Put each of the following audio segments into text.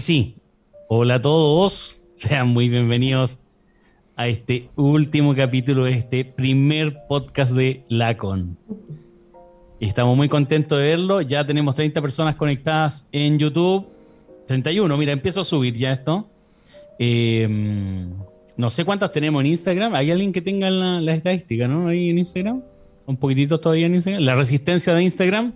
Sí. Hola a todos. Sean muy bienvenidos a este último capítulo de este primer podcast de Lacon. Estamos muy contentos de verlo. Ya tenemos 30 personas conectadas en YouTube. 31, mira, empiezo a subir ya esto. Em, no sé cuántas tenemos en Instagram. ¿Hay alguien que tenga la estadística, no? Ahí en Instagram. Un poquitito todavía en Instagram. La resistencia de Instagram.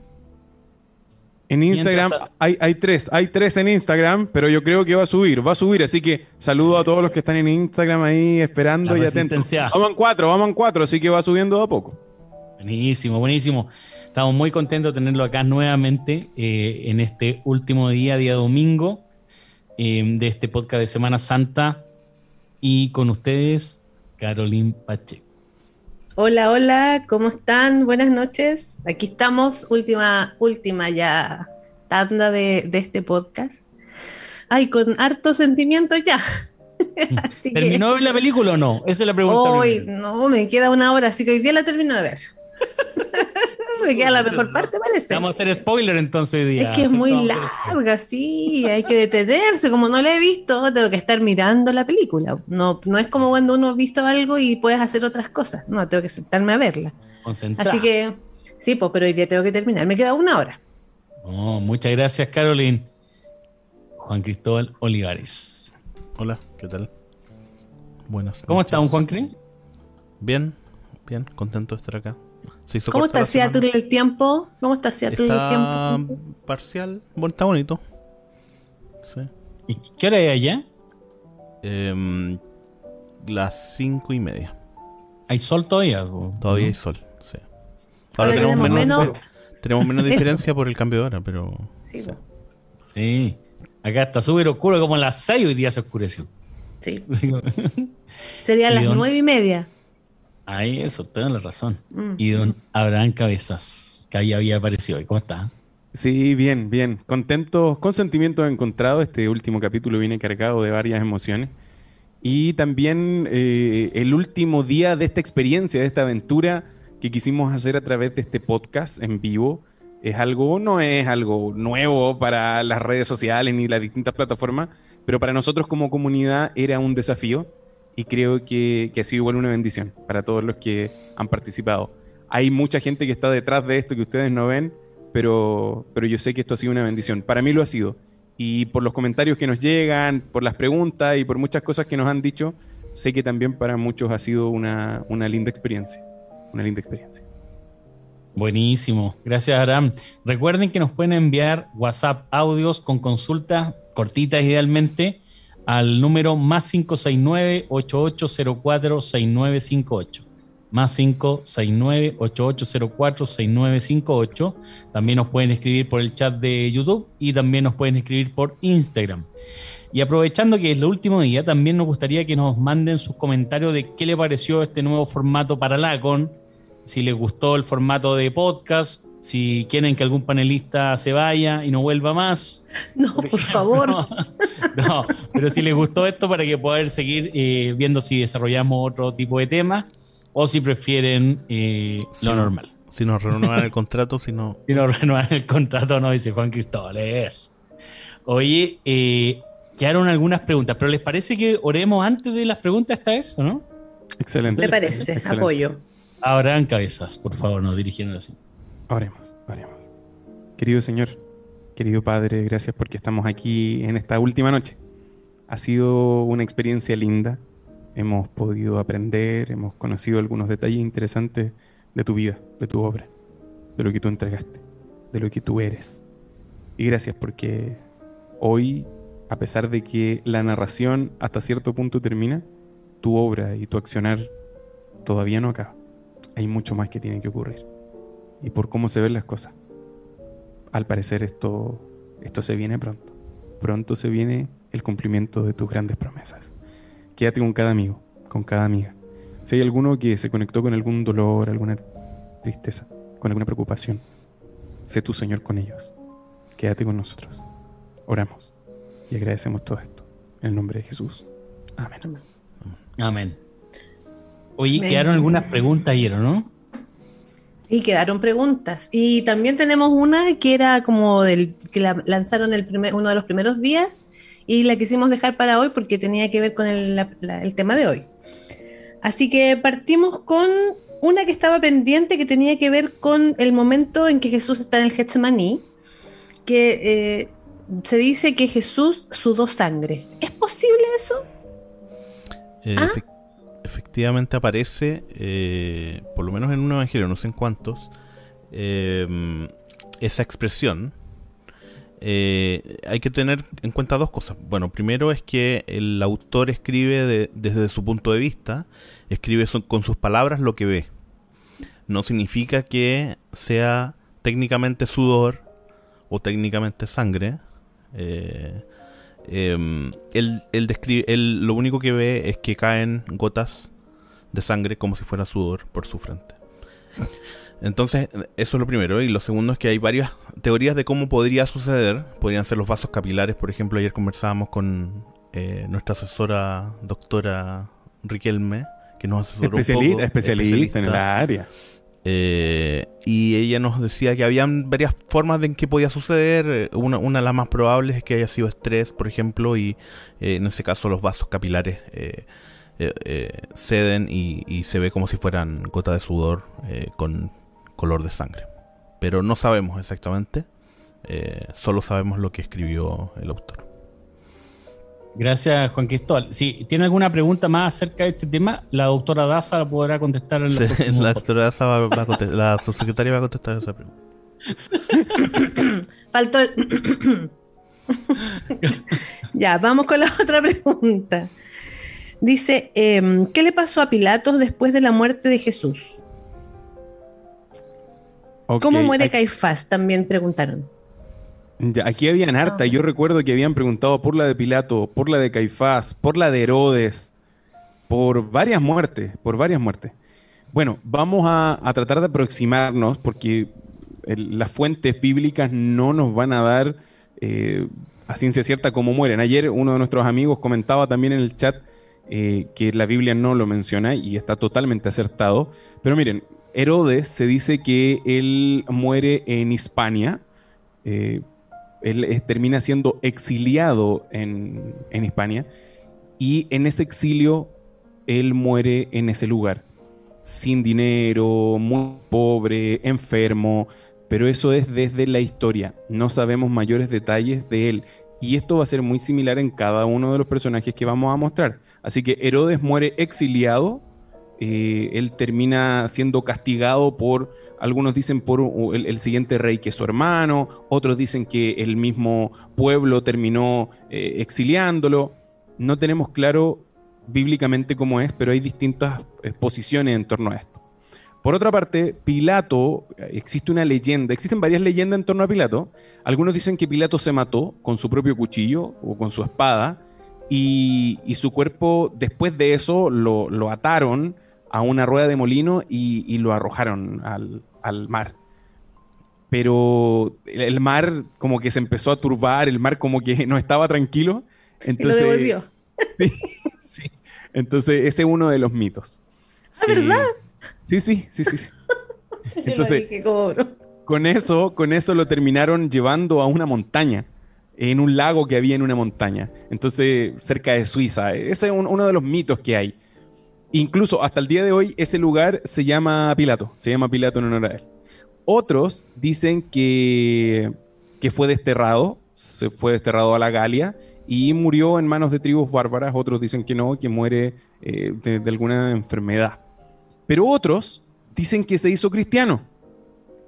En Instagram hay, hay, tres, hay tres en Instagram, pero yo creo que va a subir, va a subir, así que saludo a todos los que están en Instagram ahí esperando y atentos. Vamos en cuatro, vamos en cuatro, así que va subiendo a poco. Buenísimo, buenísimo. Estamos muy contentos de tenerlo acá nuevamente eh, en este último día, día domingo, eh, de este podcast de Semana Santa. Y con ustedes, Carolyn Pacheco. Hola, hola, ¿cómo están? Buenas noches. Aquí estamos, última, última ya tanda de, este podcast. Ay, con harto sentimiento ya. ¿Terminó la película o no? Esa es la pregunta. Hoy, no, me queda una hora, así que hoy día la termino de ver. me queda la mejor parte, parece. Vamos a hacer spoiler entonces hoy día. Es que es muy larga, sí, hay que detenerse. Como no la he visto, tengo que estar mirando la película. No, no es como cuando uno ha visto algo y puedes hacer otras cosas. No, tengo que sentarme a verla. Así que, sí, pues, pero hoy día tengo que terminar. Me queda una hora. muchas gracias, Caroline. Juan Cristóbal Olivares. Hola, ¿qué tal? Buenas. ¿Cómo está, un Juan Cristóbal? Bien, bien, contento de estar acá. ¿Cómo está Seattle el tiempo? ¿Cómo está Seattle el tiempo? Parcial, bueno, está bonito. Sí. ¿Y qué hora es allá? Em, las cinco y media. ¿Hay sol todavía? Todavía hay sol, sí. Ahora, tenemos, menos, tenemos menos diferencia por el cambio de hora, pero. Sí. sí. Acá está súper oscuro, como a las seis hoy día se oscureció. Sí. Sería las nueve y media. Ahí eso, tiene la razón. Mm. Y don Abraham Cabezas, que ahí había aparecido. ¿Y cómo está? Sí, bien, bien. Contento, con sentimientos encontrados. Este último capítulo viene cargado de varias emociones. Y también eh, el último día de esta experiencia, de esta aventura que quisimos hacer a través de este podcast en vivo. Es algo, no es algo nuevo para las redes sociales ni las distintas plataformas, pero para nosotros como comunidad era un desafío y creo que, ha sido igual una bendición para todos los que han participado. Hay mucha gente que está detrás de esto que ustedes no ven, pero, pero yo sé que esto ha sido una bendición. Para mí lo ha sido. Y por los comentarios que nos llegan, por las preguntas y por muchas cosas que nos han dicho, sé que también para muchos ha sido una, una linda experiencia. Una linda experiencia. Buenísimo, gracias Aram. Recuerden que nos pueden enviar WhatsApp audios con consultas cortitas idealmente al número más 569-8804-6958. Más 569-8804-6958. También nos pueden escribir por el chat de YouTube y también nos pueden escribir por Instagram. Y aprovechando que es el último día, también nos gustaría que nos manden sus comentarios de qué le pareció este nuevo formato para LACON, si les gustó el formato de podcast, si quieren que algún panelista se vaya y no vuelva más. No, por, favor. No, pero si les gustó esto para que poder seguir eh, viendo si desarrollamos otro tipo de tema o si prefieren eh, lo normal. Si nos renuevan el contrato, si no... Si nos renuevan el contrato, no, dice Juan Cristóbal, es. Oye, eh, quedaron algunas preguntas, pero ¿les parece que oremos antes de las preguntas esta vez, o no? Excelente. Me parece, apoyo. Abran cabezas, por favor, nos dirigieron así. Oremos, oremos. Querido Señor, querido Padre, gracias porque estamos aquí en esta última noche. Ha sido una experiencia linda. Hemos podido aprender, hemos conocido algunos detalles interesantes de tu vida, de tu obra, de lo que tú entregaste, de lo que tú eres. Y gracias porque hoy, a pesar de que la narración hasta cierto punto termina, tu obra y tu accionar todavía no acaba. Hay mucho más que tiene que ocurrir y por cómo se ven las cosas. Al parecer esto, esto se viene pronto. Pronto se viene el cumplimiento de tus grandes promesas. Quédate con cada amigo, con cada amiga. Si hay alguno que se conectó con algún dolor, alguna tristeza, con alguna preocupación, sé tú, Señor, con ellos. Quédate con nosotros. Oramos y agradecemos todo esto. En el nombre de Jesús. Amén. Amén. Oye, quedaron algunas preguntas ayer, ¿no? Y quedaron preguntas. Y también tenemos una que era como del que la lanzaron el primer, uno de los primeros días y la quisimos dejar para hoy porque tenía que ver con el, el tema de hoy. Así que partimos con una que estaba pendiente que tenía que ver con el momento en que Jesús está en el Getsemaní, que eh, se dice que Jesús sudó sangre. ¿Es posible eso? Eh, ¿Ah? Efectivamente aparece, eh, por lo menos en un evangelio, no sé en cuántos, esa expresión. hay que tener en cuenta dos cosas. Bueno, primero es que el autor escribe desde su punto de vista, escribe con sus palabras lo que ve no significa que sea técnicamente sudor o técnicamente sangre. Eh, em, él, describe, él lo único que ve es que caen gotas de sangre como si fuera sudor por su frente. Entonces, eso es lo primero. Y lo segundo es que hay varias teorías de cómo podría suceder. Podrían ser los vasos capilares. Por ejemplo, ayer conversábamos con eh, nuestra asesora, doctora Riquelme, que nos asesoró especialista, especialista en la área. Eh, y ella nos decía que habían varias formas de en que podía suceder. Una, una, de las más probables es que haya sido estrés, por ejemplo, y eh, en ese caso los vasos capilares eh, ceden y, se ve como si fueran gotas de sudor con color de sangre. Pero no sabemos exactamente, solo sabemos lo que escribió el autor. Gracias, Juan Cristóbal. Si tiene alguna pregunta más acerca de este tema, la doctora Daza podrá contestar en sí, La doctora Daza va, a contestar, la subsecretaria va a contestar esa pregunta. Faltó el... ya, vamos con la otra pregunta. Dice, em, ¿qué le pasó a Pilatos después de la muerte de Jesús? ¿Cómo muere Caifás? También preguntaron aquí habían harta. Yo recuerdo que habían preguntado por la de Pilato, por la de Caifás, por la de Herodes, por varias muertes, por varias muertes. Bueno, vamos a, tratar de aproximarnos porque las fuentes bíblicas no nos van a dar eh, a ciencia cierta cómo mueren. Ayer uno de nuestros amigos comentaba también en el chat eh, que la Biblia no lo menciona y está totalmente acertado. Pero miren, Herodes se dice que él muere en Hispania. Eh, él termina siendo exiliado en, en Hispania y en ese exilio él muere en ese lugar, sin dinero, muy pobre, enfermo, pero eso es desde la historia, no sabemos mayores detalles de él. Y esto va a ser muy similar en cada uno de los personajes que vamos a mostrar. Así que Herodes muere exiliado, eh, él termina siendo castigado por algunos dicen por el, siguiente rey que es su hermano, otros dicen que el mismo pueblo terminó eh, exiliándolo. No tenemos claro bíblicamente cómo es, pero hay distintas posiciones en torno a esto. Por otra parte, Pilato, existe una leyenda, existen varias leyendas en torno a Pilato. Algunos dicen que Pilato se mató con su propio cuchillo o con su espada y, su cuerpo después de eso lo, ataron a una rueda de molino y lo arrojaron al, al mar. Pero el mar como que se empezó a turbar, el mar como que no estaba tranquilo. Entonces, lo devolvió. Sí, sí. Entonces, ese es uno de los mitos. ¿Ah, verdad? Sí, sí, sí, sí. Entonces, con eso, con eso lo terminaron llevando a una montaña, en un lago que había en una montaña. Entonces, cerca de Suiza. Ese es uno de los mitos que hay. Incluso hasta el día de hoy ese lugar se llama Pilato, se llama Pilato en honor a él. Otros dicen que, que fue desterrado, se fue desterrado a la Galia y murió en manos de tribus bárbaras. Otros dicen que no, que muere eh, de, alguna enfermedad. Pero otros dicen que se hizo cristiano.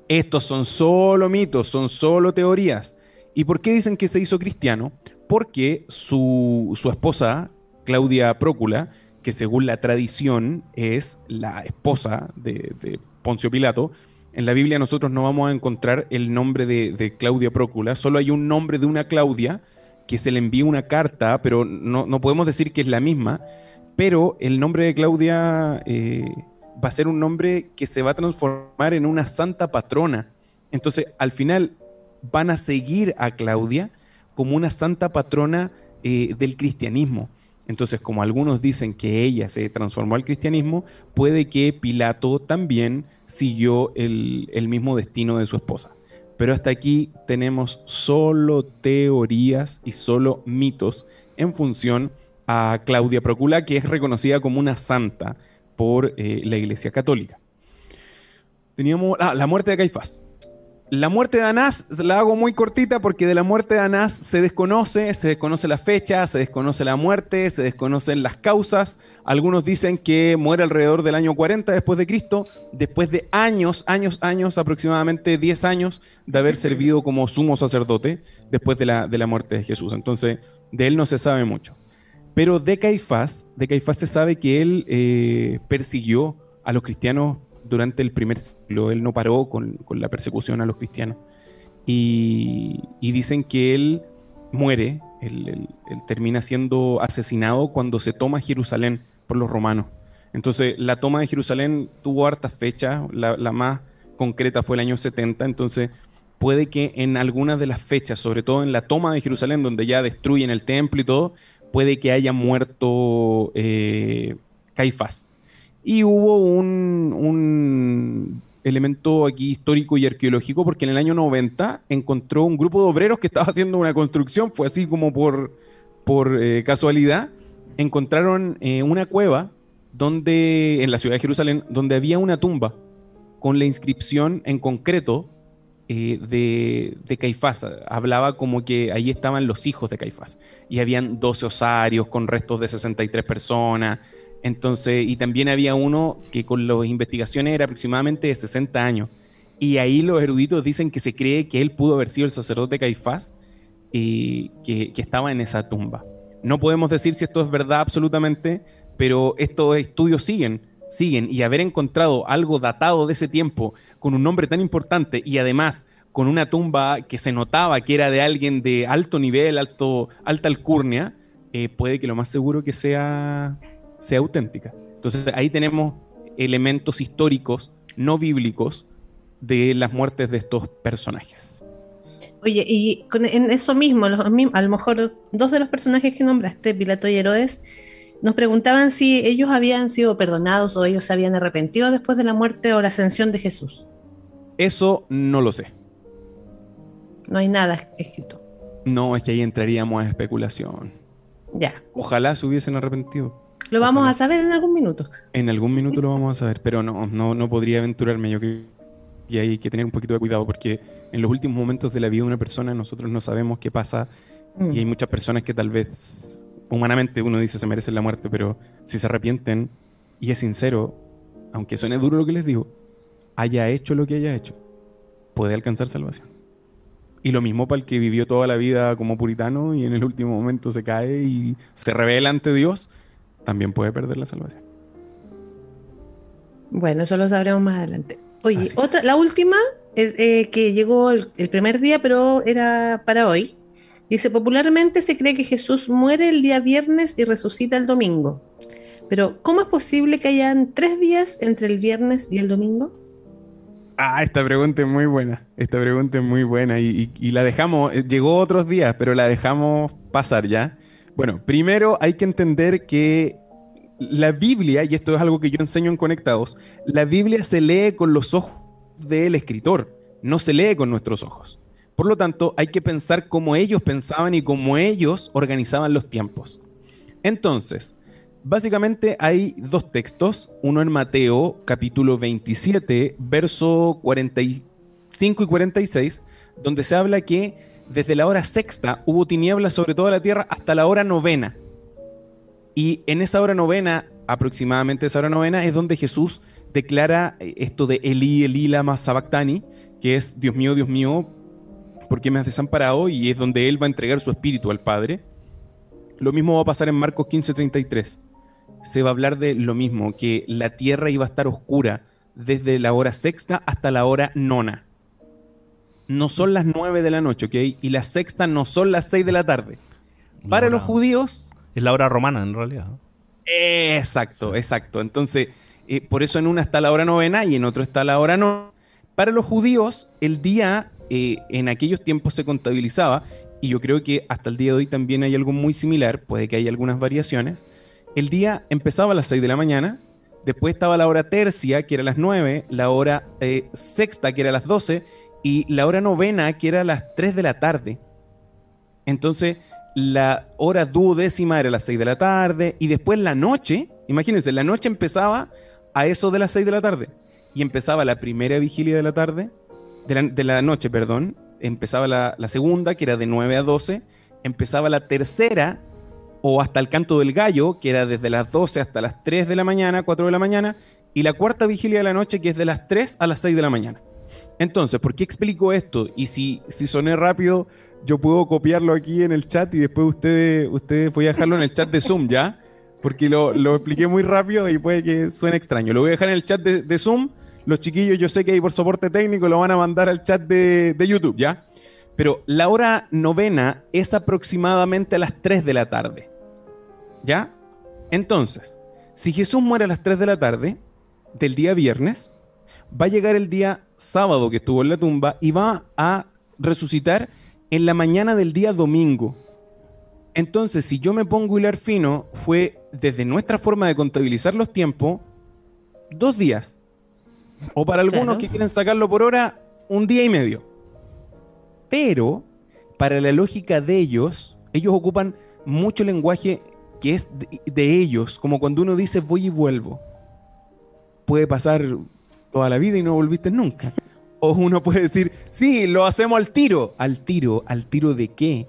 Estos son solo mitos, son solo teorías. ¿Y por qué dicen que se hizo cristiano? Porque su, su esposa, Claudia Prócula, que según la tradición es la esposa de, Poncio Pilato. En la Biblia nosotros no vamos a encontrar el nombre de, Claudia Prócula, solo hay un nombre de una Claudia que se le envía una carta, pero no, podemos decir que es la misma, pero el nombre de Claudia eh, va a ser un nombre que se va a transformar en una santa patrona. Entonces, al final van a seguir a Claudia como una santa patrona eh, del cristianismo. Entonces, como algunos dicen que ella se transformó al cristianismo, puede que Pilato también siguió el, el mismo destino de su esposa. Pero hasta aquí tenemos solo teorías y solo mitos en función a Claudia Procula, que es reconocida como una santa por eh, la Iglesia Católica. Teníamos ah, la muerte de Caifás. La muerte de Anás la hago muy cortita porque de la muerte de Anás se desconoce, se desconoce la fecha, se desconoce la muerte, se desconocen las causas. Algunos dicen que muere alrededor del año 40 después de Cristo, después de años, años, años, aproximadamente 10 años de haber servido como sumo sacerdote después de la, de la muerte de Jesús. Entonces, de él no se sabe mucho. Pero de Caifás, de Caifás se sabe que él eh, persiguió a los cristianos durante el primer siglo. Él no paró con, la persecución a los cristianos. Y, dicen que él muere, él, termina siendo asesinado cuando se toma Jerusalén por los romanos. Entonces, la toma de Jerusalén tuvo hartas fechas, la, la más concreta fue el año 70, entonces puede que en algunas de las fechas, sobre todo en la toma de Jerusalén, donde ya destruyen el templo y todo, puede que haya muerto eh, Caifás. Y hubo un, elemento aquí histórico y arqueológico, porque en el año 90 encontró un grupo de obreros que estaba haciendo una construcción, fue así como por, por eh, casualidad, encontraron eh, una cueva donde, en la ciudad de Jerusalén, donde había una tumba con la inscripción en concreto eh, de, Caifás. Hablaba como que ahí estaban los hijos de Caifás. Y habían 12 osarios con restos de 63 personas. Entonces, y también había uno que con las investigaciones era aproximadamente de 60 años. Y ahí los eruditos dicen que se cree que él pudo haber sido el sacerdote Caifás y que, que estaba en esa tumba. No podemos decir si esto es verdad absolutamente, pero estos estudios siguen, siguen. Y haber encontrado algo datado de ese tiempo con un nombre tan importante y además con una tumba que se notaba que era de alguien de alto nivel, alto, alta alcurnia, eh, puede que lo más seguro que sea, sea auténtica. Entonces ahí tenemos elementos históricos no bíblicos de las muertes de estos personajes. Oye, y en eso mismo, a lo mejor dos de los personajes que nombraste, Pilato y Herodes, nos preguntaban si ellos habían sido perdonados o ellos se habían arrepentido después de la muerte o la ascensión de Jesús. Eso no lo sé. No hay nada escrito. No, es que ahí entraríamos a especulación. Ya. Ojalá se hubiesen arrepentido. Lo vamos a saber en algún minuto. En algún minuto lo vamos a saber, pero no, no, no podría aventurarme. Yo que y hay que tener un poquito de cuidado porque en los últimos momentos de la vida de una persona nosotros no sabemos qué pasa mm. y hay muchas personas que tal vez humanamente uno dice se merecen la muerte, pero si se arrepienten y es sincero, aunque suene duro lo que les digo, haya hecho lo que haya hecho, puede alcanzar salvación. Y lo mismo para el que vivió toda la vida como puritano y en el último momento se cae y se revela ante Dios, también puede perder la salvación. Bueno, eso lo sabremos más adelante. Oye, otra, la última, eh, que llegó el, primer día, pero era para hoy. Dice, popularmente se cree que Jesús muere el día viernes y resucita el domingo. Pero, ¿cómo es posible que hayan tres días entre el viernes y el domingo? Ah, esta pregunta es muy buena. Esta pregunta es muy buena y, la dejamos, eh, llegó otros días, pero la dejamos pasar ya. Bueno, primero hay que entender que la Biblia, y esto es algo que yo enseño en Conectados, la Biblia se lee con los ojos del escritor, no se lee con nuestros ojos. Por lo tanto, hay que pensar cómo ellos pensaban y cómo ellos organizaban los tiempos. Entonces, Básicamente hay dos textos, uno en Mateo capítulo 27, verso 45 y 46, donde se habla que desde la hora sexta hubo tinieblas sobre toda la tierra hasta la hora novena. Y en esa hora novena, aproximadamente esa hora novena, es donde Jesús declara eh, esto de Eli, Eli, lama sabactani, que es Dios mío, Dios mío, ¿por qué me has desamparado? Y es donde Él va a entregar su espíritu al Padre. Lo mismo va a pasar en Marcos 15, 33 se va a hablar de lo mismo, que la tierra iba a estar oscura desde la hora sexta hasta la hora nona. No son las nueve de la noche, ¿ok? Y la sexta no son las seis de la tarde. Para los judíos... Es la hora romana, en realidad. Exacto, exacto. Entonces, eh, por eso en una está la hora novena y en otro está la hora no. Para los judíos, el día eh, en aquellos tiempos se contabilizaba y yo creo que hasta el día de hoy también hay algo muy similar, puede que haya algunas variaciones. El día empezaba a las 6 de la mañana, después estaba la hora tercia, que era a las 9, la hora eh, sexta, que era a las 12, y la hora novena, que era a las 3 de la tarde. Entonces, la hora duodécima era a las 6 de la tarde, y después la noche, imagínense, la noche empezaba a eso de las 6 de la tarde, y empezaba la primera vigilia de la tarde, de la, noche, perdón, empezaba la, la, segunda, que era de 9 a 12, empezaba la tercera, o hasta el canto del gallo, que era desde las 12 hasta las 3 de la mañana, 4 de la mañana, y la cuarta vigilia de la noche, que es de las 3 a las 6 de la mañana. Entonces, ¿por qué explico esto? Y si, si soné rápido, yo puedo copiarlo aquí en el chat y después ustedes, ustedes voy a dejarlo en el chat de Zoom, ¿ya? Porque lo, lo expliqué muy rápido y puede que suene extraño. Lo voy a dejar en el chat de, de Zoom los chiquillos, yo sé que ahí por soporte técnico lo van a mandar al chat de, YouTube, ¿ya? Pero la hora novena es aproximadamente a las 3 de la tarde. ¿Ya? Entonces, si Jesús muere a las 3 de la tarde del día viernes, va a llegar el día sábado que estuvo en la tumba y va a resucitar en la mañana del día domingo. Entonces, si yo me pongo hilar fino, fue desde nuestra forma de contabilizar los tiempos, dos días. O para algunos que quieren sacarlo por hora, un día y medio. Pero, para la lógica de ellos, ellos ocupan mucho lenguaje que es de, ellos, como cuando uno dice voy y vuelvo. Puede pasar toda la vida y no volviste nunca. O uno puede decir, sí, lo hacemos al tiro. ¿Al tiro? ¿Al tiro de qué?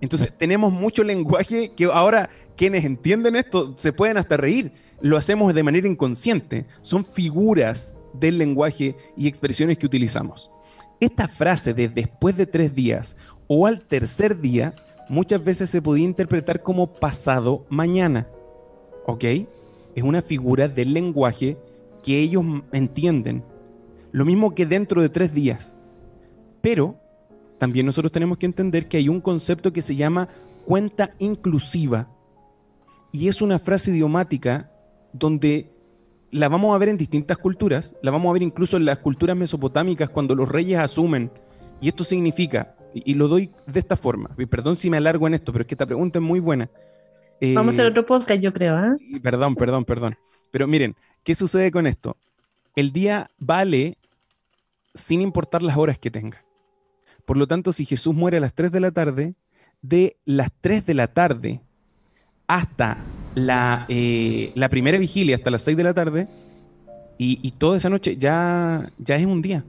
Entonces tenemos mucho lenguaje que ahora quienes entienden esto se pueden hasta reír. Lo hacemos de manera inconsciente. Son figuras del lenguaje y expresiones que utilizamos. Esta frase de después de tres días o al tercer día muchas veces se podía interpretar como pasado mañana. ¿Ok? Es una figura del lenguaje que ellos entienden. Lo mismo que dentro de tres días. Pero también nosotros tenemos que entender que hay un concepto que se llama cuenta inclusiva. Y es una frase idiomática donde la vamos a ver en distintas culturas, la vamos a ver incluso en las culturas mesopotámicas cuando los reyes asumen, y esto significa, y, lo doy de esta forma, y perdón si me alargo en esto, pero es que esta pregunta es muy buena. vamos a hacer eh, otro podcast, yo creo. ¿eh? perdón, perdón, perdón. Pero miren, ¿qué sucede con esto? El día vale sin importar las horas que tenga. Por lo tanto, si Jesús muere a las 3 de la tarde, de las 3 de la tarde hasta la, eh, primera vigilia hasta las 6 de la tarde y, toda esa noche ya, ya es un día.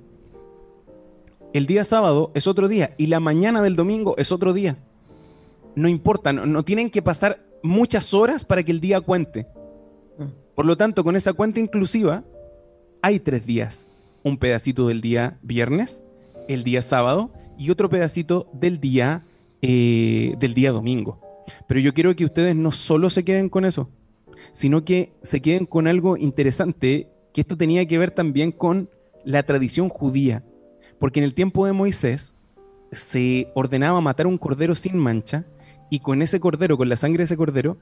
El día sábado es otro día y la mañana del domingo es otro día. No importa, no, tienen que pasar muchas horas para que el día cuente. Por lo tanto, con esa cuenta inclusiva, hay tres días. Un pedacito del día viernes, el día sábado y otro pedacito del día, eh, del día domingo. Pero yo quiero que ustedes no solo se queden con eso, sino que se queden con algo interesante, que esto tenía que ver también con la tradición judía. Porque en el tiempo de Moisés se ordenaba matar un cordero sin mancha y con ese cordero, con la sangre de ese cordero,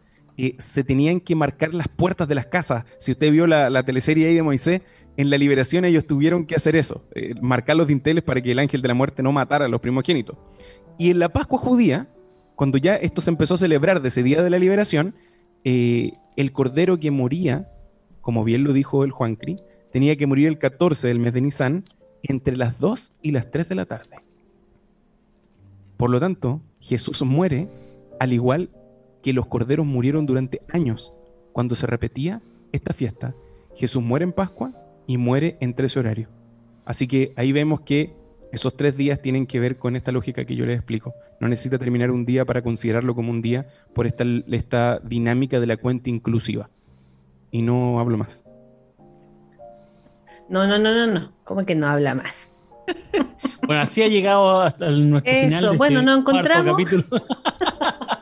se tenían que marcar las puertas de las casas. Si usted vio la, teleserie ahí de Moisés, en la liberación ellos tuvieron que hacer eso, eh, marcar los dinteles para que el ángel de la muerte no matara a los primogénitos. Y en la Pascua judía, cuando ya esto se empezó a celebrar de ese día de la liberación, eh, el cordero que moría, como bien lo dijo el Juancri, tenía que morir el 14 del mes de Nisan entre las 2 y las 3 de la tarde. Por lo tanto, Jesús muere al igual que los corderos murieron durante años cuando se repetía esta fiesta. Jesús muere en Pascua y muere entre ese horario. Así que ahí vemos que esos tres días tienen que ver con esta lógica que yo les explico. No necesita terminar un día para considerarlo como un día por esta, esta dinámica de la cuenta inclusiva. Y no hablo más. No, no, no, no, no. ¿Cómo que no habla más? bueno, así ha llegado hasta nuestro Eso, final. Eso, bueno, este nos encontramos.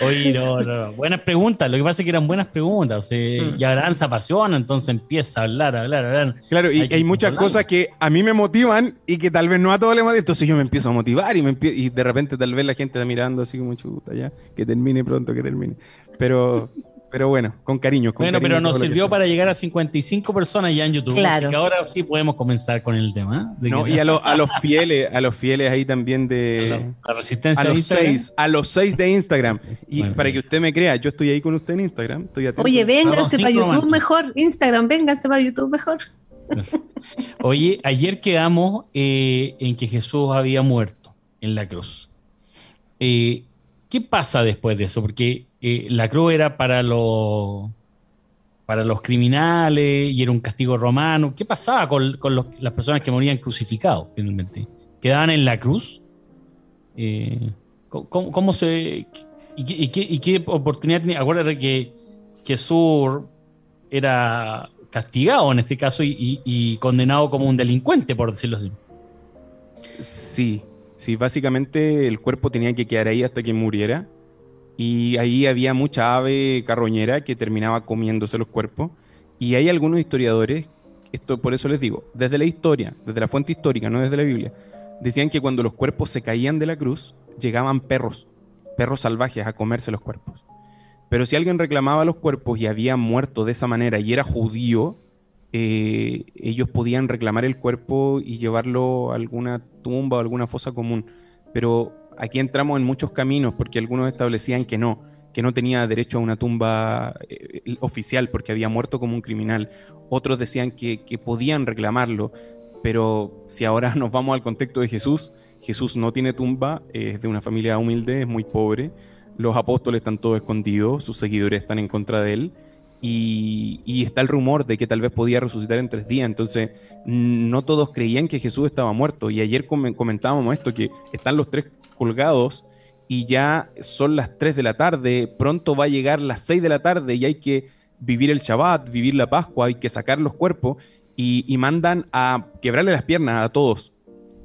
Oye, no, no, buenas preguntas. Lo que pasa es que eran buenas preguntas. O sea, mm. Y Abraham se apasiona, entonces empieza a hablar, a hablar, a hablar. Claro, y hay, muchas cosas que a mí me motivan y que tal vez no a todos les motivan. Entonces yo me empiezo a motivar y, me y de repente tal vez la gente está mirando así como chuta, ya, que termine pronto, que termine. Pero, pero bueno, con cariño. bueno, pero nos sirvió para llegar a 55 personas ya en YouTube. Así que ahora sí podemos comenzar con el tema. No, y a, los fieles, a los fieles ahí también de. La, resistencia a los seis, a los seis de Instagram. Y para que usted me crea, yo estoy ahí con usted en Instagram. Oye, vénganse para YouTube mejor. Instagram, vénganse para YouTube mejor. Oye, ayer quedamos eh, en que Jesús había muerto en la cruz. Eh, ¿Qué pasa después de eso? Porque eh, la cruz era para los para los criminales y era un castigo romano. ¿Qué pasaba con, las personas que morían crucificados finalmente? ¿Quedaban en la cruz? ¿cómo, se.? Y, qué, oportunidad tenía? Acuérdate que Jesús era castigado en este caso y, condenado como un delincuente, por decirlo así. Sí, sí, básicamente el cuerpo tenía que quedar ahí hasta que muriera. Y ahí había mucha ave carroñera que terminaba comiéndose los cuerpos. Y hay algunos historiadores, esto por eso les digo, desde la historia, desde la fuente histórica, no desde la Biblia, decían que cuando los cuerpos se caían de la cruz, llegaban perros, perros salvajes a comerse los cuerpos. Pero si alguien reclamaba los cuerpos y había muerto de esa manera y era judío, eh, ellos podían reclamar el cuerpo y llevarlo a alguna tumba o alguna fosa común. Pero aquí entramos en muchos caminos porque algunos establecían que no, que no tenía derecho a una tumba eh, oficial porque había muerto como un criminal. Otros decían que podían reclamarlo. Pero si ahora nos vamos al contexto de Jesús, Jesús no tiene tumba, es de una familia humilde, es muy pobre los apóstoles están todos escondidos, sus seguidores están en contra de él. Y, está el rumor de que tal vez podía resucitar en tres días. Entonces, no todos creían que Jesús estaba muerto. Y ayer comentábamos esto, que están los tres colgados y ya son las tres de la tarde, pronto va a llegar las seis de la tarde y hay que vivir el Shabbat, vivir la Pascua, hay que sacar los cuerpos y mandan a quebrarle las piernas a todos.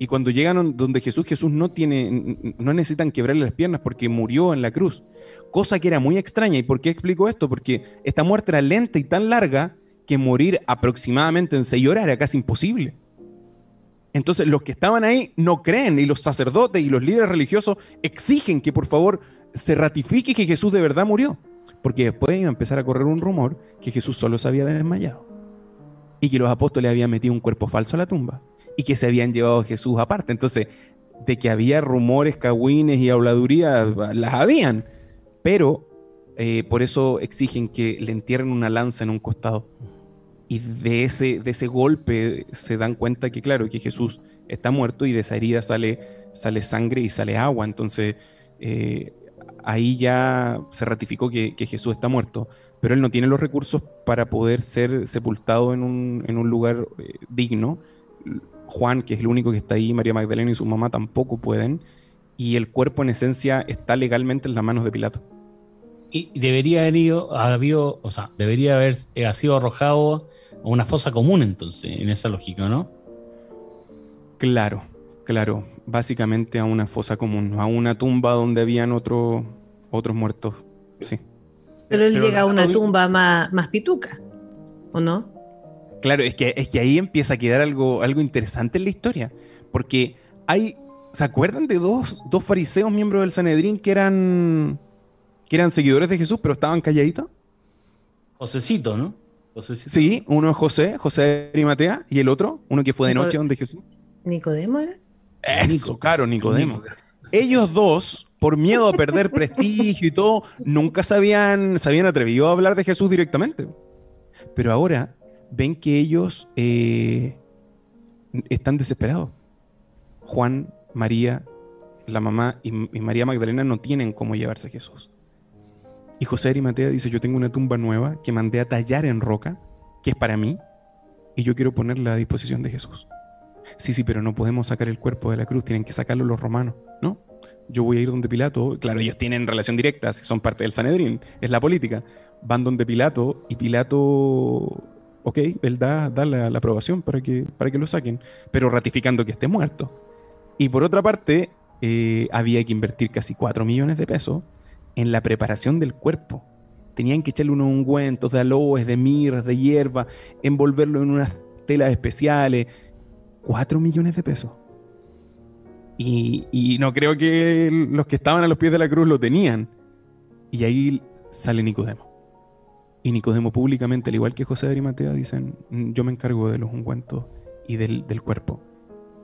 Y cuando llegan donde Jesús, Jesús no tiene, no necesitan quebrarle las piernas porque murió en la cruz. Cosa que era muy extraña. ¿Y por qué explico esto? Porque esta muerte era lenta y tan larga que morir aproximadamente en seis horas era casi imposible. Entonces los que estaban ahí no creen y los sacerdotes y los líderes religiosos exigen que por favor se ratifique que Jesús de verdad murió. Porque después iba a empezar a correr un rumor que Jesús solo se había desmayado y que los apóstoles habían metido un cuerpo falso a la tumba y que se habían llevado a Jesús aparte. Entonces, de que había rumores, cagüines y habladurías, las habían, pero eh, por eso exigen que le entierren una lanza en un costado. Y de ese, de ese golpe se dan cuenta que, claro, que Jesús está muerto y de esa herida sale, sale sangre y sale agua. Entonces, eh, ahí ya se ratificó que, Jesús está muerto, pero él no tiene los recursos para poder ser sepultado en un, en un lugar eh, digno Juan, que es el único que está ahí, María Magdalena y su mamá tampoco pueden, y el cuerpo en esencia está legalmente en las manos de Pilato. Y debería haber ido, habido, o sea, debería haber eh, sido arrojado a una fosa común entonces, en esa lógica, ¿no? Claro, claro, básicamente a una fosa común, a una tumba donde habían otros muertos, sí. Pero él llega a una tumba más, más pituca, ¿o no? Claro, es que, es que ahí empieza a quedar algo, algo interesante en la historia. Porque hay. ¿Se acuerdan de dos, dos fariseos miembros del Sanedrín que eran. que eran seguidores de Jesús, pero estaban calladitos? Josecito, ¿no? Sí, uno es José, José de Arimatea, y el otro, uno que fue de noche donde Jesús. ¿Nicodemo era? Eso, claro, Nicodemo. Ellos dos, por miedo a perder prestigio y todo, nunca se habían, se habían atrevido a hablar de Jesús directamente. Pero ahora ven que ellos eh, están desesperados. Juan, María, la mamá y, María Magdalena no tienen cómo llevarse a Jesús. Y José Arimatea dice, yo tengo una tumba nueva que mandé a tallar en roca, que es para mí, y yo quiero ponerla a disposición de Jesús. Sí, sí, pero no podemos sacar el cuerpo de la cruz, tienen que sacarlo los romanos, ¿no? Yo voy a ir donde Pilato, claro, ellos tienen relación directa, son parte del Sanedrín, es la política. Van donde Pilato y Pilato ok, él da, la, aprobación para que, para que lo saquen, pero ratificando que esté muerto. Y por otra parte, eh, había que invertir casi 4 millones de pesos en la preparación del cuerpo. Tenían que echarle unos ungüentos de aloes, de mirras, de hierba, envolverlo en unas telas especiales. 4 millones de pesos. Y, y, no creo que los que estaban a los pies de la cruz lo tenían. Y ahí sale Nicodemo. Y Nicodemo públicamente, al igual que José de Arimatea, dicen, "Mm, yo me encargo de los ungüentos y del, del cuerpo.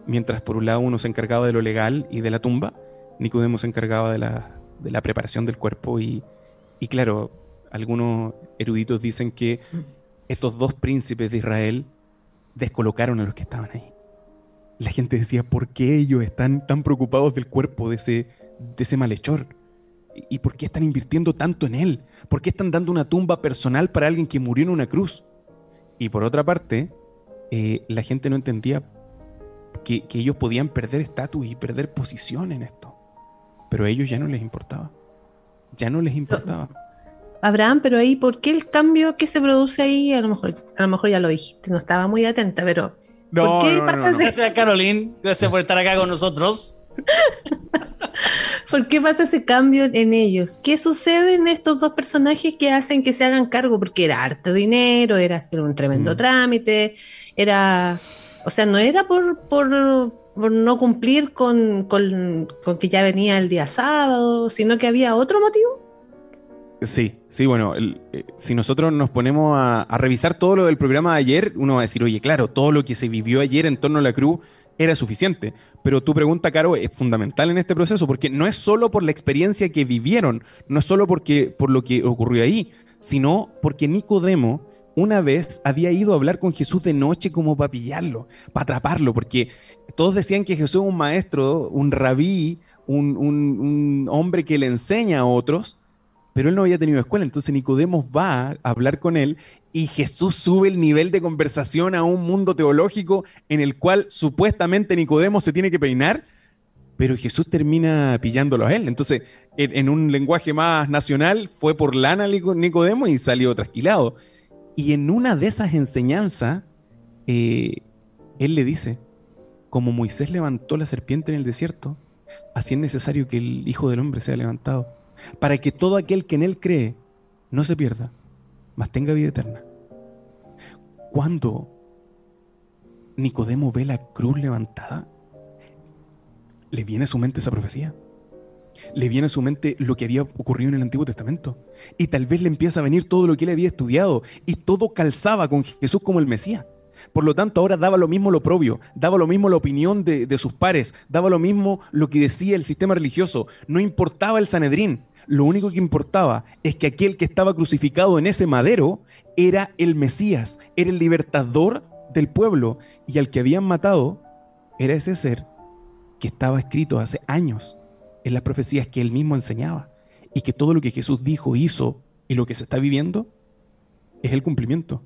Mientras por un lado uno se encargaba de lo legal y de la tumba, Nicodemo se encargaba de la, de la preparación del cuerpo y, y claro, algunos eruditos dicen que estos dos príncipes de Israel descolocaron a los que estaban ahí. La gente decía, ¿por qué ellos están tan preocupados del cuerpo de ese, de ese malhechor? ¿Y por qué están invirtiendo tanto en él? ¿Por qué están dando una tumba personal para alguien que murió en una cruz? Y por otra parte, eh, la gente no entendía que, que ellos podían perder estatus y perder posición en esto. Pero a ellos ya no les importaba. Ya no les importaba. Abraham, pero ahí, ¿por qué el cambio que se produce ahí? A lo mejor, a lo mejor ya lo dijiste, no estaba muy atenta, pero No, ¿por qué no, no, pasa no. ese- Gracias, Caroline. Gracias por estar acá con nosotros. ¿Por qué pasa ese cambio en ellos? ¿Qué sucede en estos dos personajes que hacen que se hagan cargo? Porque era harto dinero, era, era un tremendo Mm. trámite, era, o sea, no era por, por, por no cumplir con, con- que ya venía el día sábado, sino que había otro motivo. Sí, sí, bueno, eh, si nosotros nos ponemos a, a revisar todo lo del programa de ayer, uno va a decir, oye, claro, todo lo que se vivió ayer en torno a la cruz era suficiente. Pero tu pregunta, Caro, es fundamental en este proceso, porque no es solo por la experiencia que vivieron, no es solo porque, por lo que ocurrió ahí, sino porque Nicodemo una vez había ido a hablar con Jesús de noche como para pillarlo, para atraparlo, porque todos decían que Jesús es un maestro, un rabí, un, un- hombre que le enseña a otros, pero él no había tenido escuela, entonces Nicodemo va a hablar con él y Jesús sube el nivel de conversación a un mundo teológico en el cual supuestamente Nicodemo se tiene que peinar, pero Jesús termina pillándolo a él. Entonces, en, en un lenguaje más nacional, fue por lana Nico- Nicodemo y salió trasquilado. Y en una de esas enseñanzas, eh, él le dice, como Moisés levantó la serpiente en el desierto, así es necesario que el Hijo del Hombre sea levantado, para que todo aquel que en él cree no se pierda, mas tenga vida eterna. Cuando Nicodemo ve la cruz levantada, le viene a su mente esa profecía. Le viene a su mente lo que había ocurrido en el Antiguo Testamento. Y tal vez le empieza a venir todo lo que él había estudiado. Y todo calzaba con Jesús como el Mesías. Por lo tanto, ahora daba lo mismo lo propio, daba lo mismo la opinión de, de sus pares, daba lo mismo lo que decía el sistema religioso. No importaba el Sanedrín. Lo único que importaba es que aquel que estaba crucificado en ese madero era el Mesías, era el libertador del pueblo. Y al que habían matado era ese ser que estaba escrito hace años en las profecías que él mismo enseñaba. Y que todo lo que Jesús dijo, hizo y lo que se está viviendo es el cumplimiento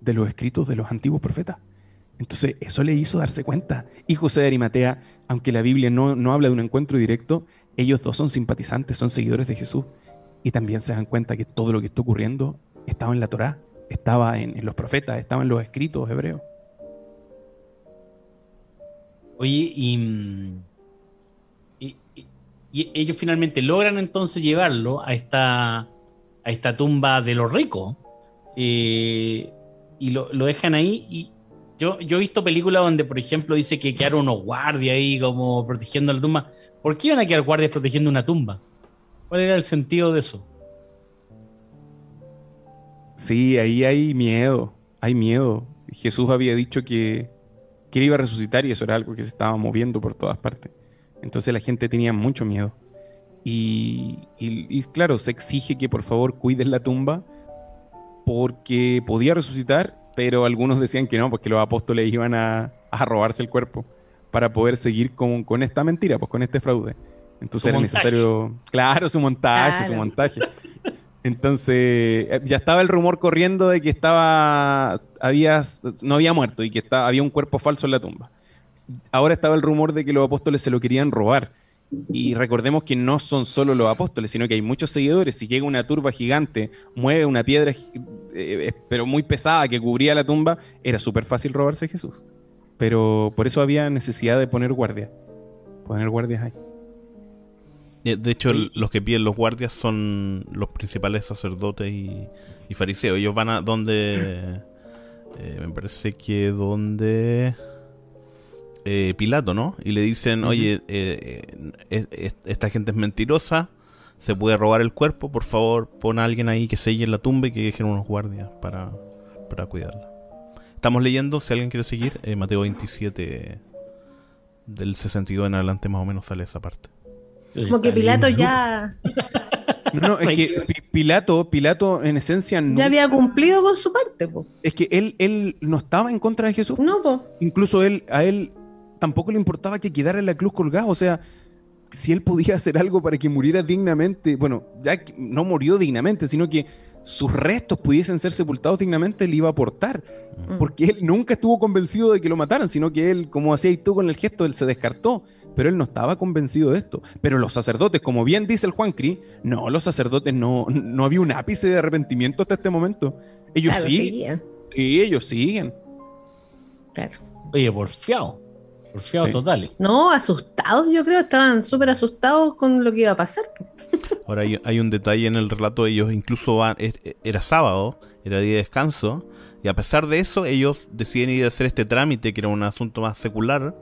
de los escritos de los antiguos profetas. Entonces, eso le hizo darse cuenta. Y José de Arimatea, aunque la Biblia no, no habla de un encuentro directo, ellos dos son simpatizantes, son seguidores de Jesús. Y también se dan cuenta que todo lo que está ocurriendo estaba en la Torá, estaba en, en los profetas, estaba en los escritos hebreos. Oye, y, mm, y- ellos finalmente logran entonces llevarlo a esta, a esta tumba de los ricos. eh, y lo, lo dejan ahí. Y yo, yo he visto películas donde, por ejemplo, dice que quedaron unos guardias ahí como protegiendo la tumba. ¿Por qué iban a quedar guardias protegiendo una tumba? ¿Cuál era el sentido de eso? Sí, ahí hay miedo, hay miedo. Jesús había dicho que, que él iba a resucitar y eso era algo que se estaba moviendo por todas partes. Entonces la gente tenía mucho miedo. Y, y- y claro, se exige que por favor cuiden la tumba porque podía resucitar, pero algunos decían que no, porque los apóstoles iban a, a robarse el cuerpo para poder seguir con, con esta mentira, pues con este fraude. Entonces Su era montaje. necesario, claro, su montaje, su montaje. Entonces, eh, ya estaba el rumor corriendo de que estaba, había, no había muerto y que estaba, había un cuerpo falso en la tumba. Ahora estaba el rumor de que los apóstoles se lo querían robar. Y recordemos que no son solo los apóstoles, sino que hay muchos seguidores. Si llega una turba gigante, mueve una piedra, eh, pero muy pesada que cubría la tumba, era súper fácil robarse a Jesús. Pero por eso había necesidad de poner guardia. Poner guardias ahí. Eh, De hecho, los que piden los guardias son los principales sacerdotes y, y fariseos. Ellos van a donde. eh, me parece que donde. Eh, Pilato, ¿no? Y le dicen. Oye, eh, eh, es- es- esta gente es mentirosa. se puede robar el cuerpo, por favor, pon a alguien ahí que selle la tumba y que dejen unos guardias para, para cuidarla. Estamos leyendo, si alguien quiere seguir, eh, Mateo 27, del 62 en adelante más o menos sale esa parte. Como que Pilato ya... No, no, es que Pilato, Pilato en esencia no. Ya había cumplido con su parte, po. Es que él, él no estaba en contra de Jesús. No, po. Incluso él, a él tampoco le importaba que quedara en la cruz colgado. O sea, si él podía hacer algo para que muriera dignamente, bueno, ya no murió dignamente, sino que sus restos pudiesen ser sepultados dignamente, él iba a aportar. Mm. Porque él nunca estuvo convencido de que lo mataran, sino que él, como hacía tú con el gesto, él se descartó. Pero él no estaba convencido de esto. Pero los sacerdotes, como bien dice el Juan Cri, no, los sacerdotes no, no había un ápice de arrepentimiento hasta este momento. Ellos siguen. Y ellos siguen. Claro. Oye, porfiado. Porfiado total. No, asustados, yo creo, estaban súper asustados con lo que iba a pasar. Ahora hay, un detalle en el relato, ellos incluso van, era sábado, era día de descanso, y a pesar de eso, ellos deciden ir a hacer este trámite, que era un asunto más secular,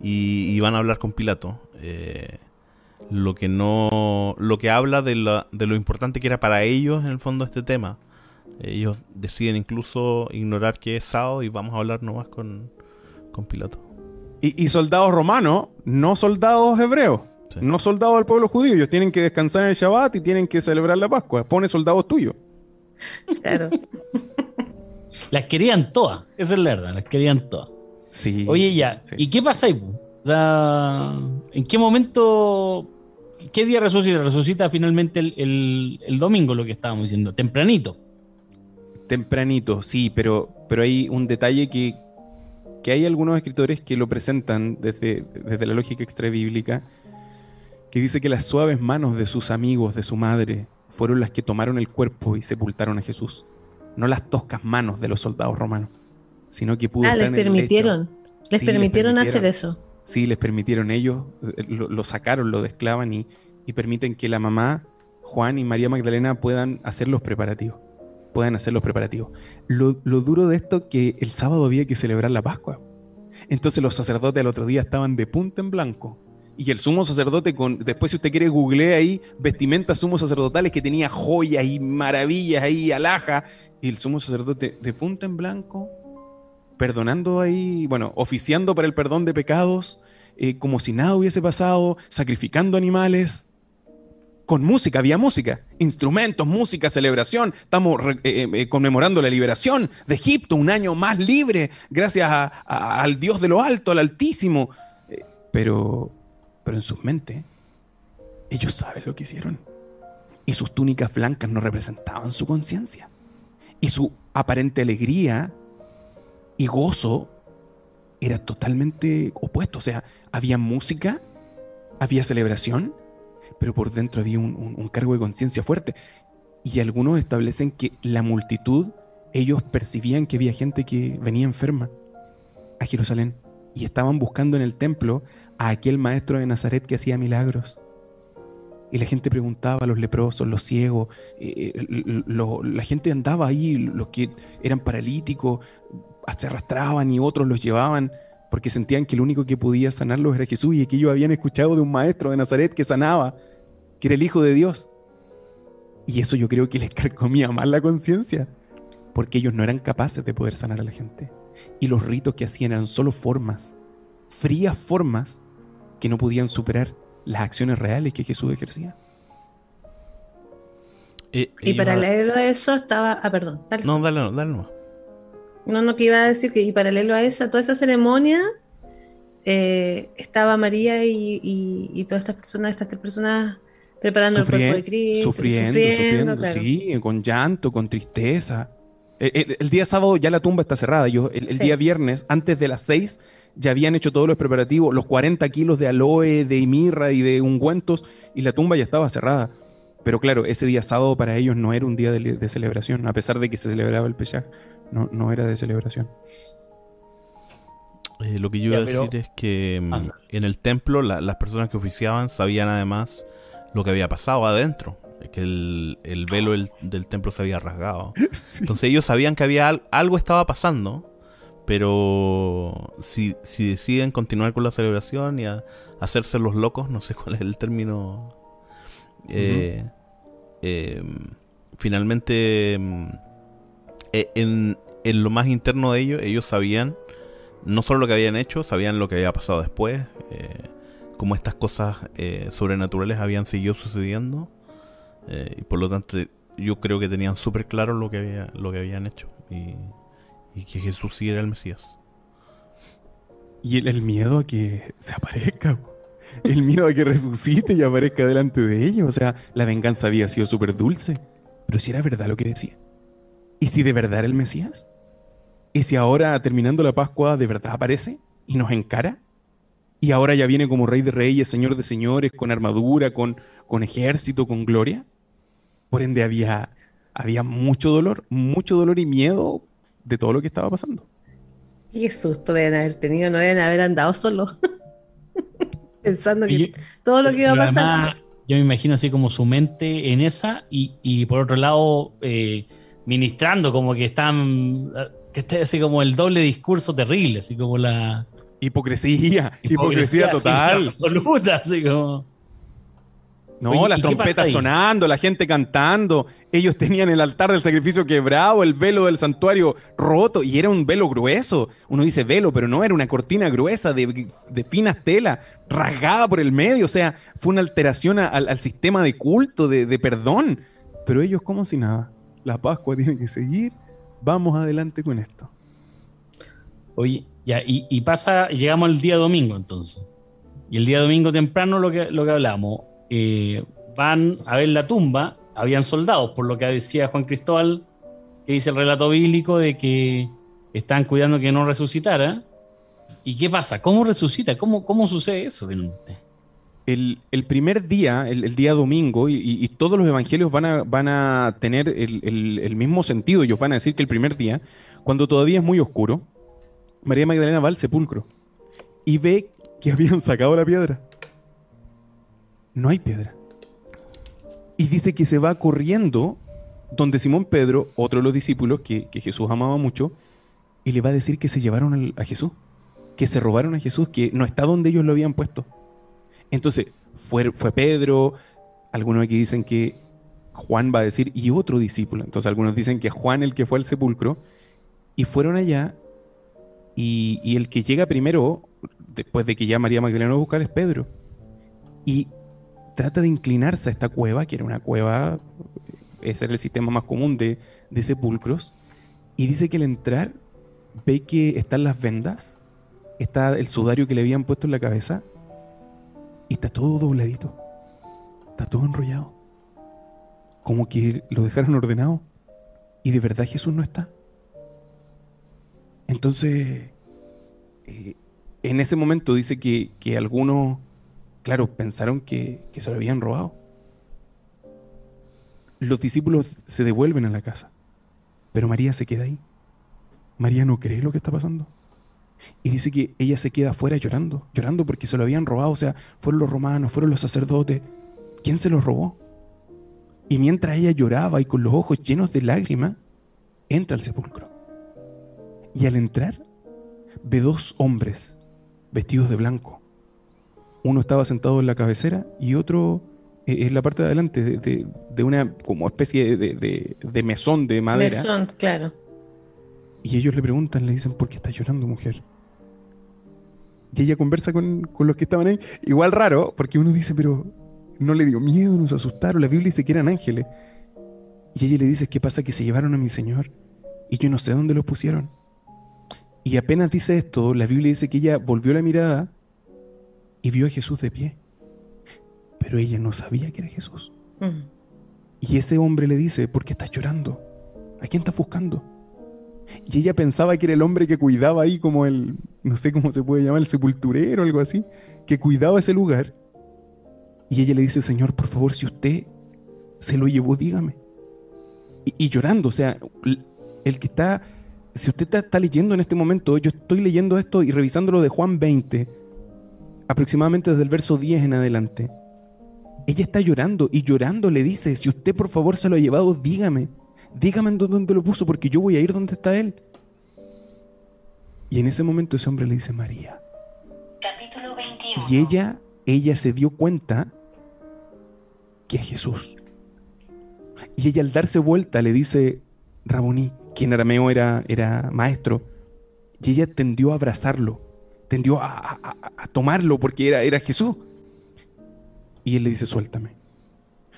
y, van a hablar con Pilato. Eh, lo que no. Lo que habla de, lo importante que era para ellos, en el fondo, este tema. Ellos deciden incluso ignorar que es sábado y vamos a hablar nomás con, con Pilato. Y, soldados romanos, no soldados hebreos. No soldados del pueblo judío. Ellos tienen que descansar en el Shabbat y tienen que celebrar la Pascua. Pone soldados tuyos. Claro. las querían todas. Esa es la verdad. Las querían todas. Sí. Oye, ya. ¿Y qué pasa ahí? ¿En qué momento, qué día resucita? Resucita finalmente el, domingo, lo que estábamos diciendo, tempranito. Tempranito, sí, pero, pero hay un detalle que, que hay algunos escritores que lo presentan desde, desde la lógica extrabíblica, que dice que las suaves manos de sus amigos, de su madre, fueron las que tomaron el cuerpo y sepultaron a Jesús, no las toscas manos de los soldados romanos sino que pudo ah, les permitieron, les, permitieron hacer eso. Sí, les permitieron ellos, eh, lo, sacaron, lo desclavan y, y, permiten que la mamá, Juan y María Magdalena puedan hacer los preparativos. Puedan hacer los preparativos. Lo, duro de esto que el sábado había que celebrar la Pascua. Entonces los sacerdotes al otro día estaban de punta en blanco. Y el sumo sacerdote, con, después si usted quiere googlear ahí, vestimentas sumos sacerdotales que tenía joyas y maravillas ahí, alhaja. Y el sumo sacerdote de punta en blanco, perdonando ahí, bueno, oficiando para el perdón de pecados, eh, como si nada hubiese pasado, sacrificando animales. Con música, había música, instrumentos, música, celebración. Estamos eh, eh, conmemorando la liberación de Egipto, un año más libre, gracias al Dios de lo alto, al Altísimo. pero, pero en sus mentes, ellos saben lo que hicieron. Y sus túnicas blancas no representaban su conciencia. Y su aparente alegría y gozo era totalmente opuesto. O sea, había música, había celebración, pero por dentro había un, cargo de conciencia fuerte. Y algunos establecen que la multitud, ellos percibían que había gente que venía enferma a Jerusalén y estaban buscando en el templo a aquel maestro de Nazaret que hacía milagros. Y la gente preguntaba los leprosos, los ciegos, eh, eh, la gente andaba ahí, los que eran paralíticos, se arrastraban y otros los llevaban porque sentían que el único que podía sanarlos era Jesús y que ellos habían escuchado de un maestro de Nazaret que sanaba, que era el Hijo de Dios. Y eso yo creo que les carcomía más la conciencia, porque ellos no eran capaces de poder sanar a la gente. Y los ritos que hacían eran solo formas, frías formas que no podían superar las acciones reales que Jesús ejercía. Eh, y paralelo a eso estaba. Ah, perdón. No, dale, dale no. No, no, que iba a decir que y paralelo a esa, toda esa ceremonia, eh, estaba María y, todas estas personas, estas tres personas preparando el cuerpo de Cristo. Sufriendo, sufriendo, sí, con llanto, con tristeza. El, día sábado ya la tumba está cerrada. Yo, el, día viernes, antes de las seis, ya habían hecho todos los preparativos, los 40 kilos de aloe, de mirra y de ungüentos, y la tumba ya estaba cerrada. Pero claro, ese día sábado para ellos no era un día de, celebración, a pesar de que se celebraba el Pesach no, no era de celebración. Eh, lo que yo iba a decir es que mm, ah. en el templo las personas que oficiaban sabían además lo que había pasado adentro, que el, el velo del, templo se había rasgado. Entonces ellos sabían que había algo estaba pasando, pero si, si deciden continuar con la celebración y hacerse los locos, no sé cuál es el término Eh, em, finalmente, e, en, en, lo más interno de ellos, ellos sabían no solo lo que habían hecho, sabían lo que había pasado después, eh, cómo estas cosas eh, sobrenaturales habían seguido sucediendo. y por lo tanto, yo creo que tenían súper claro lo que, había, lo que habían hecho y, que Jesús sí era el Mesías. Y el, miedo a que se aparezca, el miedo a que resucite y aparezca delante de ellos. O sea, la venganza había sido súper dulce, pero si era verdad lo que decía. ¿Y si de verdad era el Mesías? ¿Y si ahora, terminando la Pascua, de verdad aparece y nos encara? ¿Y ahora ya viene como Rey de Reyes, Señor de Señores, con armadura, con, con ejército, con gloria? Por ende, había, había mucho dolor, mucho dolor y miedo de todo lo que estaba pasando. Qué susto deben haber tenido, no deben haber andado solos. Pensando que todo lo que iba a pasar. yo me imagino así como su mente en esa y, por otro lado eh, ministrando, como que están, que esté así como el doble discurso terrible, así como la... Hipocresía, hipocresía, total. absoluta, así como... No, las trompetas sonando, la gente cantando. Ellos tenían el altar del sacrificio quebrado, el velo del santuario roto, y era un velo grueso. Uno dice velo, pero no, era una cortina gruesa de, finas telas, rasgada por el medio. O sea, fue una alteración al, sistema de culto, de, perdón. Pero ellos, como si nada. La Pascua tiene que seguir. Vamos adelante con esto. Oye, ya, y, pasa, llegamos al día domingo entonces. Y el día domingo temprano lo que, lo que hablamos eh, van a ver la tumba, habían soldados, por lo que decía Juan Cristóbal, que dice el relato bíblico de que están cuidando que no resucitara. ¿Y qué pasa? ¿Cómo resucita? ¿Cómo, cómo sucede eso El, primer día, el, día domingo, y, todos los evangelios van a, van a tener el, el, mismo sentido. Ellos van a decir que el primer día, cuando todavía es muy oscuro, María Magdalena va al sepulcro y ve que habían sacado la piedra no hay piedra. Y dice que se va corriendo donde Simón Pedro, otro de los discípulos que, Jesús amaba mucho, y le va a decir que se llevaron a Jesús, que se robaron a Jesús, que no está donde ellos lo habían puesto. Entonces, fue, fue Pedro, algunos aquí dicen que Juan va a decir, y otro discípulo. Entonces, algunos dicen que Juan el que fue al sepulcro, y fueron allá, y, y el que llega primero, después de que ya María Magdalena va a buscar, es Pedro. Y trata de inclinarse a esta cueva, que era una cueva, ese era el sistema más común de, sepulcros, y dice que al entrar ve que están las vendas, está el sudario que le habían puesto en la cabeza, y está todo dobladito, está todo enrollado, como que lo dejaron ordenado, y de verdad Jesús no está. Entonces, eh, en ese momento dice que, que algunos Claro, pensaron que, se lo habían robado. Los discípulos se devuelven a la casa, pero María se queda ahí. María no cree lo que está pasando. Y dice que ella se queda afuera llorando, llorando porque se lo habían robado. O sea, fueron los romanos, fueron los sacerdotes. ¿Quién se los robó? Y mientras ella lloraba y con los ojos llenos de lágrimas, entra al sepulcro. Y al entrar, ve dos hombres vestidos de blanco uno estaba sentado en la cabecera y otro eh, en la parte de adelante de, una como especie de, mesón de madera. Mesón, claro. Y ellos le preguntan, le dicen, ¿por qué estás llorando, mujer? Y ella conversa con, los que estaban ahí. Igual raro, porque uno dice, pero no le dio miedo, nos asustaron. La Biblia dice que eran ángeles. Y ella le dice, ¿qué pasa? Que se llevaron a mi Señor. Y yo no sé dónde los pusieron. Y apenas dice esto, la Biblia dice que ella volvió la mirada y vio a Jesús de pie. Pero ella no sabía que era Jesús. Mm. Y ese hombre le dice, ¿por qué estás llorando? ¿A quién estás buscando? Y ella pensaba que era el hombre que cuidaba ahí como el, no sé cómo se puede llamar, el sepulturero algo así, que cuidaba ese lugar. Y ella le dice, Señor, por favor, si usted se lo llevó, dígame. Y, llorando, o sea, el que está, si usted está, está, leyendo en este momento, yo estoy leyendo esto y revisándolo de Juan 20, aproximadamente desde el verso 10 en adelante. Ella está llorando y llorando le dice, si usted por favor se lo ha llevado, dígame, dígame dónde lo puso porque yo voy a ir donde está él. Y en ese momento ese hombre le dice, María. Capítulo 21. Y ella, ella se dio cuenta que es Jesús. Y ella al darse vuelta le dice, Raboní, quien arameo era, era maestro, y ella tendió a abrazarlo, tendió a, tomarlo porque era, era Jesús. Y él le dice, suéltame,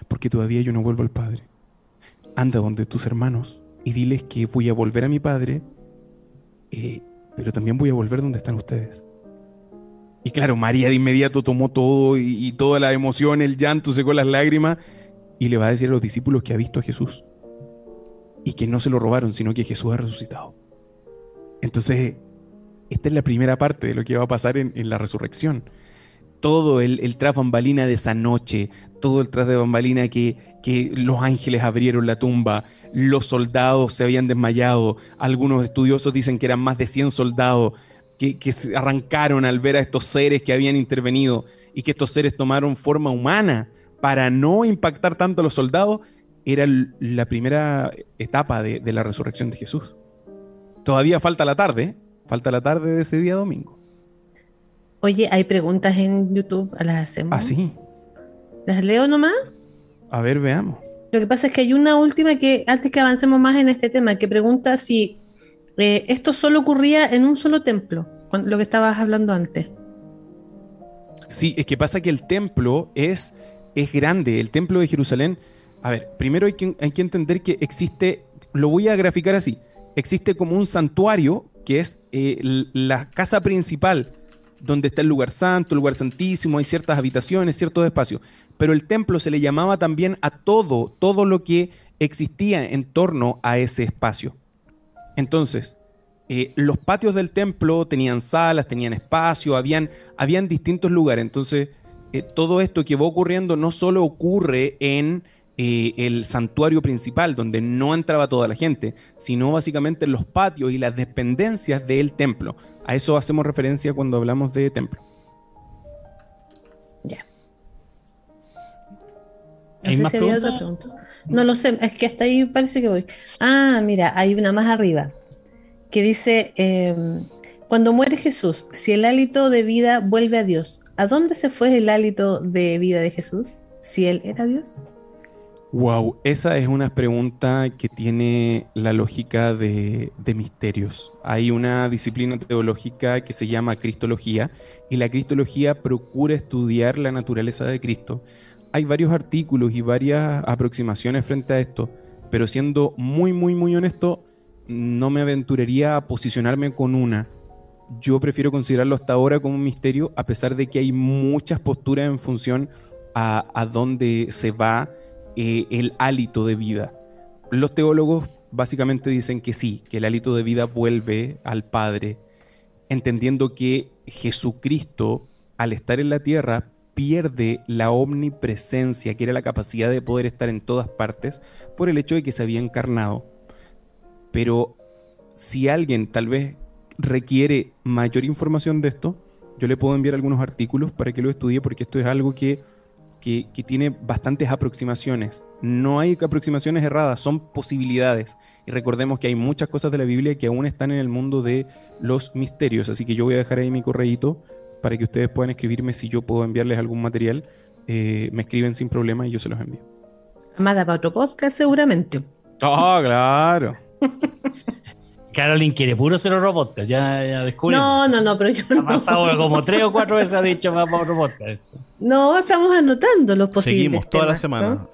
porque todavía yo no vuelvo al Padre. Anda donde tus hermanos y diles que voy a volver a mi Padre, eh, pero también voy a volver donde están ustedes. Y claro, María de inmediato tomó todo y, toda la emoción, el llanto, secó las lágrimas y le va a decir a los discípulos que ha visto a Jesús y que no se lo robaron, sino que Jesús ha resucitado. Entonces, esta es la primera parte de lo que va a pasar en, la resurrección. Todo el, el tras bambalina de esa noche, todo el tras de bambalina que, que los ángeles abrieron la tumba, los soldados se habían desmayado, algunos estudiosos dicen que eran más de 100 soldados, que, se arrancaron al ver a estos seres que habían intervenido y que estos seres tomaron forma humana para no impactar tanto a los soldados, era la primera etapa de, la resurrección de Jesús. Todavía falta la tarde, ¿eh? falta la tarde de ese día domingo. Oye, hay preguntas en YouTube, las hacemos. Ah, sí. ¿Las leo nomás? A ver, veamos. Lo que pasa es que hay una última que, antes que avancemos más en este tema, que pregunta si eh, esto solo ocurría en un solo templo, lo que estabas hablando antes. Sí, es que pasa que el templo es, es grande, el templo de Jerusalén. A ver, primero hay que, hay que entender que existe, lo voy a graficar así, existe como un santuario que es eh, la casa principal, donde está el lugar santo, el lugar santísimo, hay ciertas habitaciones, ciertos espacios. Pero el templo se le llamaba también a todo, todo lo que existía en torno a ese espacio. Entonces, eh, los patios del templo tenían salas, tenían espacio, habían, habían distintos lugares. Entonces, eh, todo esto que va ocurriendo no solo ocurre en eh, el santuario principal, donde no entraba toda la gente, sino básicamente en los patios y las dependencias del templo. A eso hacemos referencia cuando hablamos de templo. ¿Hay más no lo sé, es que hasta ahí parece que voy. Ah, mira, hay una más arriba que dice, em, cuando muere Jesús, si el hálito de vida vuelve a Dios, ¿a dónde se fue el hálito de vida de Jesús? Si él era Dios. Wow, esa es una pregunta que tiene la lógica de, de, misterios. Hay una disciplina teológica que se llama Cristología y la Cristología procura estudiar la naturaleza de Cristo hay varios artículos y varias aproximaciones frente a esto, pero siendo muy, muy, muy honesto, no me aventuraría a posicionarme con una. Yo prefiero considerarlo hasta ahora como un misterio, a pesar de que hay muchas posturas en función a, dónde se va eh, el hálito de vida. Los teólogos básicamente dicen que sí, que el hálito de vida vuelve al Padre, entendiendo que Jesucristo, al estar en la tierra, pierde la omnipresencia, que era la capacidad de poder estar en todas partes, por el hecho de que se había encarnado. Pero si alguien tal vez requiere mayor información de esto, yo le puedo enviar algunos artículos para que lo estudie, porque esto es algo que, que, tiene bastantes aproximaciones. No hay aproximaciones erradas, son posibilidades. Y recordemos que hay muchas cosas de la Biblia que aún están en el mundo de los misterios. Así que yo voy a dejar ahí mi correíto para que ustedes puedan escribirme si yo puedo enviarles algún material. Eh, me escriben sin problema y yo se los envío. Amada para otro podcast, seguramente. Ah, claro. Caroline quiere puro ser otro podcast, ya, ya descubrí. No, no, no, pero yo no. Ha pasado como tres o cuatro veces ha dicho vamos a otro podcast. No, estamos anotando los posibles. Seguimos toda la semana.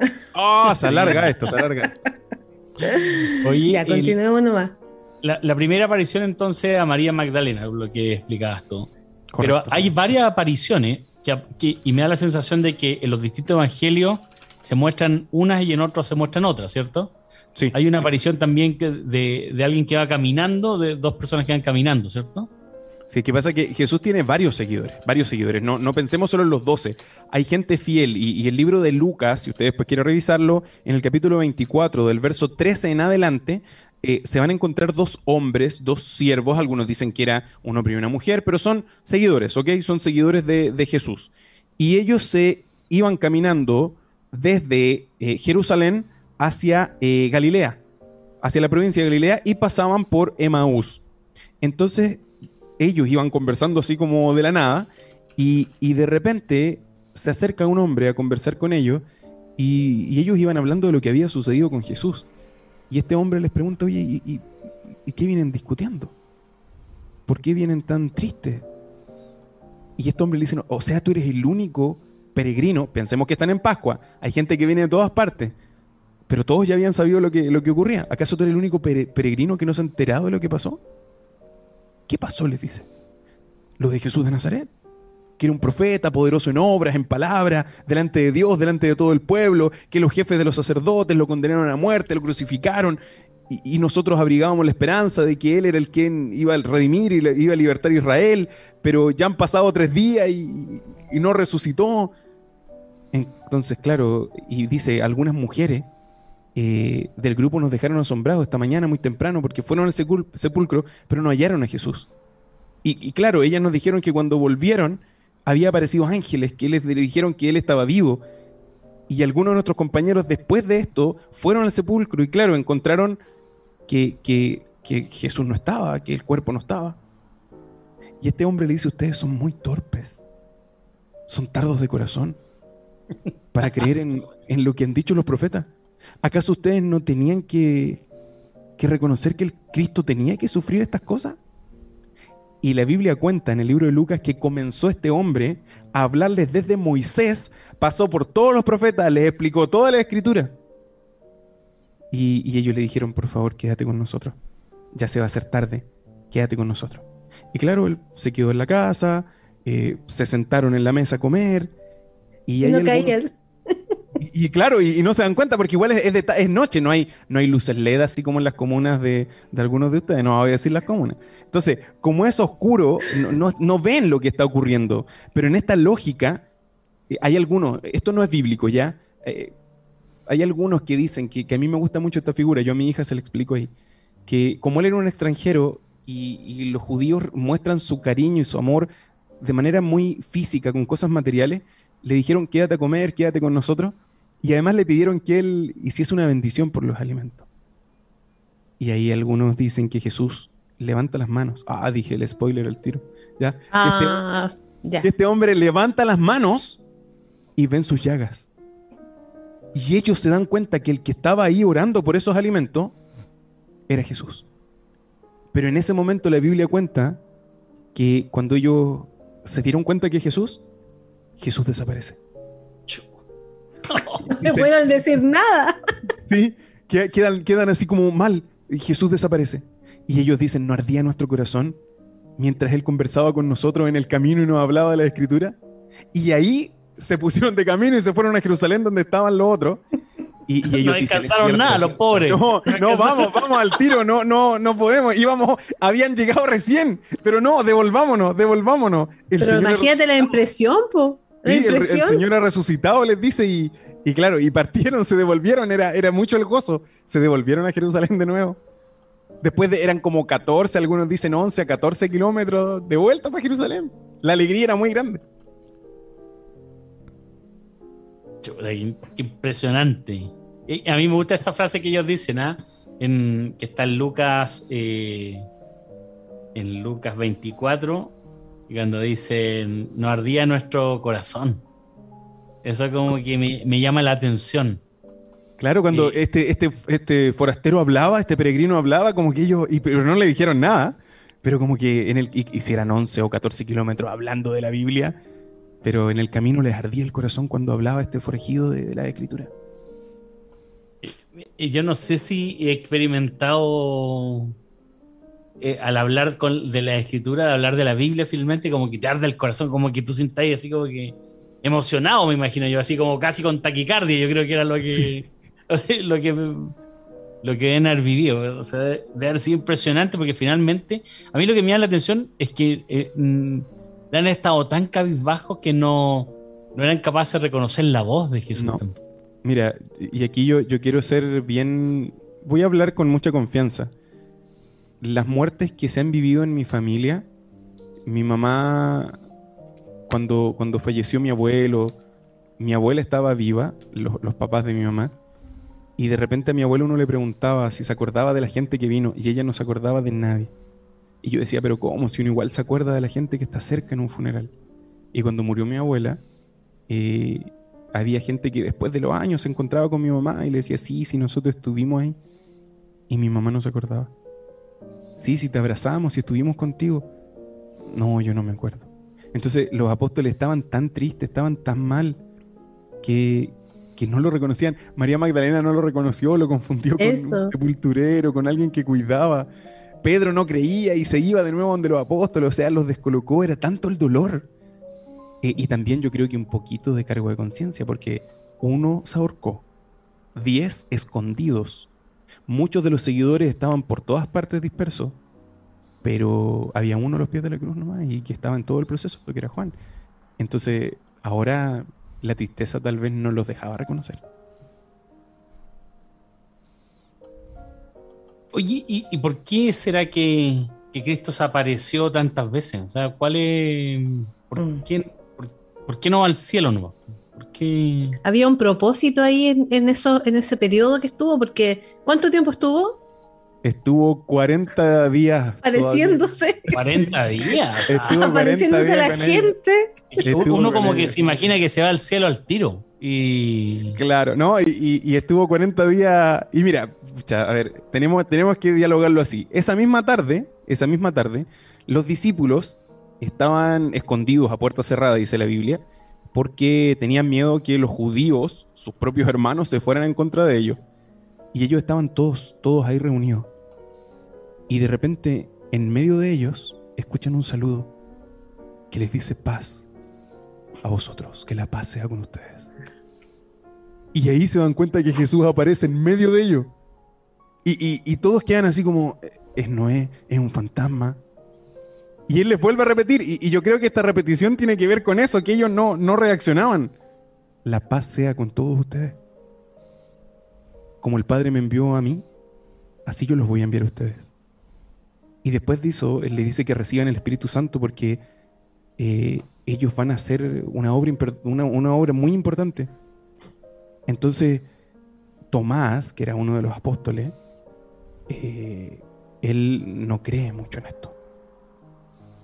Ah, se alarga esto, se alarga. Oye, ya, continuemos nomás. La, la, primera aparición entonces a María Magdalena, lo que explicabas tú. Pero hay varias apariciones que, y me da la sensación de que en los distintos evangelios se muestran unas y en otros se muestran otras, ¿cierto? Sí. Hay una aparición también de, de, alguien que va caminando, de dos personas que van caminando, ¿cierto? Sí, que pasa que Jesús tiene varios seguidores, varios seguidores. No, no pensemos solo en los doce. Hay gente fiel. Y, y, el libro de Lucas, si ustedes pues quieren revisarlo, en el capítulo 24, del verso 13 en adelante, eh, se van a encontrar dos hombres, dos siervos, algunos dicen que era un hombre y una mujer, pero son seguidores, ¿ok? Son seguidores de, Jesús. Y ellos se iban caminando desde eh, Jerusalén hacia eh, Galilea, hacia la provincia de Galilea, y pasaban por Emaús. Entonces ellos iban conversando así como de la nada, y, y de repente se acerca un hombre a conversar con ellos y, ellos iban hablando de lo que había sucedido con Jesús. Y este hombre les pregunta, oye, ¿y, qué vienen discutiendo? ¿Por qué vienen tan tristes? Y este hombre le dice, o sea, tú eres el único peregrino, pensemos que están en Pascua, hay gente que viene de todas partes, pero todos ya habían sabido lo que, lo que ocurría. ¿Acaso tú eres el único peregrino que no se ha enterado de lo que pasó? ¿Qué pasó? Les dice. Lo de Jesús de Nazaret, que era un profeta poderoso en obras, en palabras, delante de Dios, delante de todo el pueblo, que los jefes de los sacerdotes lo condenaron a muerte, lo crucificaron, y, nosotros abrigábamos la esperanza de que Él era el quien iba a redimir y iba a libertar a Israel, pero ya han pasado tres días y, no resucitó. Entonces, claro, y dice, algunas mujeres eh, del grupo nos dejaron asombrados esta mañana muy temprano porque fueron al sepulcro, pero no hallaron a Jesús. Y, claro, ellas nos dijeron que cuando volvieron había aparecido ángeles que les dijeron que Él estaba vivo. Y algunos de nuestros compañeros después de esto fueron al sepulcro y claro, encontraron que, Jesús no estaba, que el cuerpo no estaba. Y este hombre le dice, ustedes son muy torpes, son tardos de corazón para creer en, lo que han dicho los profetas. ¿Acaso ustedes no tenían que, que reconocer que el Cristo tenía que sufrir estas cosas? Y la Biblia cuenta en el libro de Lucas que comenzó este hombre a hablarles desde Moisés, pasó por todos los profetas, les explicó toda la escritura. Y, ellos le dijeron, por favor, quédate con nosotros. Ya se va a hacer tarde, quédate con nosotros. Y claro, él se quedó en la casa, eh, se sentaron en la mesa a comer. Y, no caían. Y, claro, y, no se dan cuenta porque igual es, es, noche, no hay, no hay luces LED así como en las comunas de, algunos de ustedes, no voy a decir las comunas. Entonces, como es oscuro, no, ven lo que está ocurriendo. Pero en esta lógica, eh, hay algunos, esto no es bíblico ya, eh, hay algunos que dicen que, a mí me gusta mucho esta figura, yo a mi hija se la explico ahí, que como él era un extranjero y, los judíos muestran su cariño y su amor de manera muy física, con cosas materiales, le dijeron quédate a comer, quédate con nosotros, y además le pidieron que él hiciese una bendición por los alimentos. Y ahí algunos dicen que Jesús levanta las manos. Ah, dije el spoiler al tiro. ¿Ya? Este ah, ya. este hombre levanta las manos y ven sus llagas. Y ellos se dan cuenta que el que estaba ahí orando por esos alimentos era Jesús. Pero en ese momento la Biblia cuenta que cuando ellos se dieron cuenta que es Jesús, Jesús desaparece. No pueden decir nada. Sí, quedan, quedan así como mal. Y Jesús desaparece. Y ellos dicen, ¿no ardía nuestro corazón mientras Él conversaba con nosotros en el camino y nos hablaba de la Escritura? Y ahí se pusieron de camino y se fueron a Jerusalén donde estaban los otros. Y, ellos no alcanzaron nada, los pobres. No, no, vamos, vamos al tiro, no, no, no podemos. Íbamos, habían llegado recién, pero no, devolvámonos, devolvámonos. pero imagínate la impresión, po. El, Señor ha resucitado, les dice, y, y, claro, y partieron, se devolvieron, era, era mucho el gozo. Se devolvieron a Jerusalén de nuevo. Después de, eran como 14, algunos dicen 11 a 14 kilómetros de vuelta para Jerusalén. La alegría era muy grande. impresionante. a mí me gusta esa frase que ellos dicen, ¿ah? en, que está en Lucas, eh, en Lucas 24, cuando dicen, no ardía nuestro corazón. Eso como que me, llama la atención. Claro, cuando este, este, este forastero hablaba, este peregrino hablaba, como que ellos, y, pero no le dijeron nada, pero como que en el, hicieran 11 o 14 kilómetros hablando de la Biblia, pero en el camino les ardía el corazón cuando hablaba este forajido de, la escritura. Y yo no sé si he experimentado eh, al hablar de la escritura, de hablar de la Biblia finalmente, como que te arde el corazón, como que tú sientas así como que emocionado, me imagino yo, así como casi con taquicardia, yo creo que era lo que, lo que, lo que deben haber vivido. O sea, debe haber sido impresionante porque finalmente, a mí lo que me llama la atención es que eh, mm, han estado tan cabizbajos que no, no eran capaces de reconocer la voz de Jesús. Mira, y aquí yo, yo quiero ser bien, voy a hablar con mucha confianza. Las muertes que se han vivido en mi familia, mi mamá, cuando, cuando falleció mi abuelo, mi abuela estaba viva, los, papás de mi mamá, y de repente a mi abuelo uno le preguntaba si se acordaba de la gente que vino, y ella no se acordaba de nadie. Y yo decía, pero ¿cómo? Si uno igual se acuerda de la gente que está cerca en un funeral. Y cuando murió mi abuela, eh, había gente que después de los años se encontraba con mi mamá y le decía, sí, si nosotros estuvimos ahí. Y mi mamá no se acordaba. Sí, si te abrazamos, si estuvimos contigo. No, yo no me acuerdo. Entonces los apóstoles estaban tan tristes, estaban tan mal, que, que no lo reconocían. María Magdalena no lo reconoció, lo confundió con un sepulturero, con alguien que cuidaba. Pedro no creía y se iba de nuevo donde los apóstoles, o sea, los descolocó, era tanto el dolor. Eh, y también yo creo que un poquito de cargo de conciencia, porque uno se ahorcó, diez escondidos. Muchos de los seguidores estaban por todas partes dispersos, pero había uno a los pies de la cruz nomás y que estaba en todo el proceso, que era Juan. Entonces, ahora la tristeza tal vez no los dejaba reconocer. Oye, ¿y, por qué será que, Cristo se apareció tantas veces? O sea, ¿cuál es. ¿Por, mm. qué, no va al cielo no? Había un propósito ahí en, en, eso, en ese periodo que estuvo, porque ¿cuánto tiempo estuvo? Estuvo 40 días. Apareciéndose. 40 días. Estuvo Apareciéndose a la gente. Uno como que se imagina que se va al cielo al tiro. Y... Claro, ¿no? Y, estuvo 40 días. Y mira, a ver, tenemos, tenemos que dialogarlo así. Esa misma tarde, esa misma tarde, los discípulos estaban escondidos a puerta cerrada, dice la Biblia, porque tenían miedo que los judíos, sus propios hermanos, se fueran en contra de ellos. Y ellos estaban todos, todos ahí reunidos. Y de repente, en medio de ellos, escuchan un saludo que les dice paz a vosotros, que la paz sea con ustedes. Y ahí se dan cuenta que Jesús aparece en medio de ellos. Y, todos quedan así como, es Noé, es un fantasma. Y él les vuelve a repetir, y, yo creo que esta repetición tiene que ver con eso, que ellos no, no reaccionaban. La paz sea con todos ustedes. Como el Padre me envió a mí, así yo los voy a enviar a ustedes. Y después de eso, él le dice que reciban el Espíritu Santo porque eh, ellos van a hacer una obra, una, obra muy importante. Entonces, Tomás, que era uno de los apóstoles, eh, él no cree mucho en esto.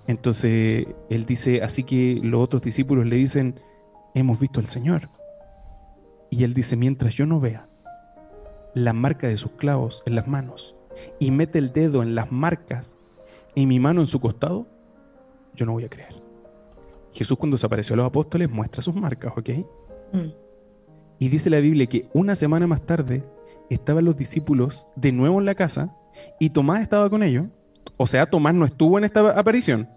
Entonces, él dice, así que los otros discípulos le dicen, hemos visto al Señor. Y él dice, mientras yo no vea la marca de sus clavos en las manos y mete el dedo en las marcas y mi mano en su costado, yo no voy a creer. Jesús cuando se apareció a los apóstoles muestra sus marcas, ¿ok? Mm. Y dice la Biblia que una semana más tarde estaban los discípulos de nuevo en la casa y Tomás estaba con ellos. O sea, Tomás no estuvo en esta aparición.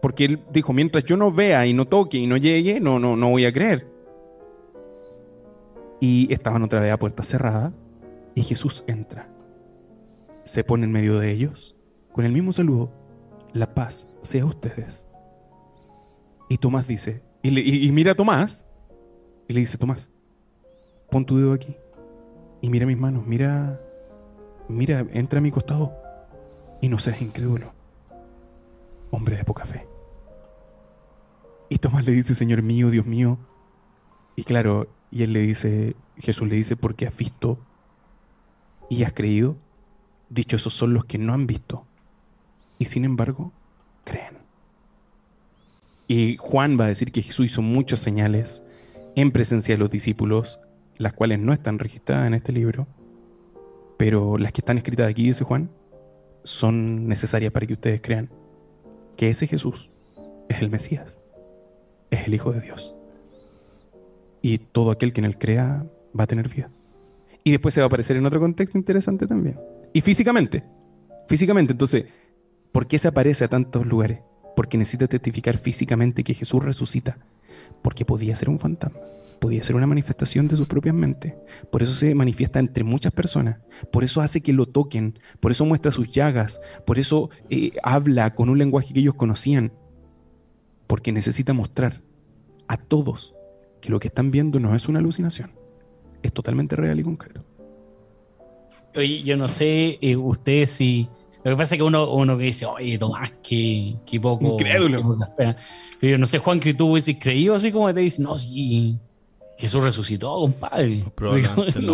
Porque él dijo, mientras yo no vea y no toque y no llegue, no, no, no voy a creer. Y estaban otra vez a puerta cerrada y Jesús entra se pone en medio de ellos, con el mismo saludo, la paz sea ustedes. Y Tomás dice, y, mira a Tomás, y le dice, Tomás, pon tu dedo aquí, y mira mis manos, mira, mira, entra a mi costado, y no seas incrédulo, hombre de poca fe. Y Tomás le dice, Señor mío, Dios mío, y claro, y él le dice, Jesús le dice, porque has visto y has creído. Dichosos son los que no han visto y sin embargo creen. Y Juan va a decir que Jesús hizo muchas señales en presencia de los discípulos, las cuales no están registradas en este libro, pero las que están escritas aquí, dice Juan, son necesarias para que ustedes crean que ese Jesús es el Mesías, es el Hijo de Dios. Y todo aquel que en él crea va a tener vida. Y después se va a aparecer en otro contexto interesante también. Y físicamente. Físicamente. Entonces, ¿por qué se aparece a tantos lugares? Porque necesita testificar físicamente que Jesús resucita. Porque podía ser un fantasma. Podía ser una manifestación de sus propias mentes. Por eso se manifiesta entre muchas personas. Por eso hace que lo toquen. Por eso muestra sus llagas. Por eso eh, habla con un lenguaje que ellos conocían. Porque necesita mostrar a todos que lo que están viendo no es una alucinación. Es totalmente real y concreto. Oye, yo no sé, eh, usted si. Lo que pasa es que uno, uno que dice, oye, Tomás, qué, qué poco. Incrédulo. pero yo no sé, Juan, que tú hubieses creído así como te dice, no, sí, Jesús resucitó, compadre. Probablemente no.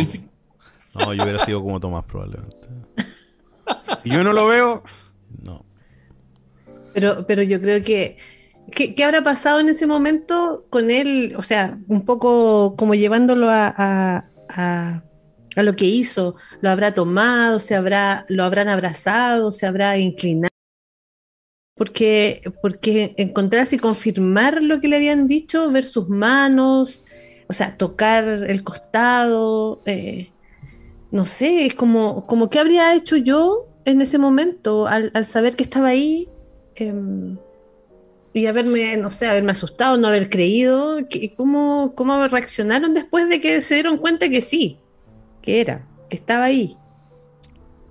no, yo hubiera sido como Tomás, probablemente. Y yo no lo veo. No. Pero, pero yo creo que ¿qué, habrá pasado en ese momento con él? O sea, un poco como llevándolo a, a, lo que hizo. ¿Lo habrá tomado? ¿Se habrá, ¿Lo habrán abrazado? ¿Se habrá inclinado? Porque, porque encontrarse y confirmar lo que le habían dicho, ver sus manos, o sea, tocar el costado, eh, no sé, es como, como qué habría hecho yo en ese momento al, saber que estaba ahí em, y haberme, no sé, haberme asustado, no haber creído, ¿cómo, ¿cómo reaccionaron después de que se dieron cuenta que sí, que era, que estaba ahí?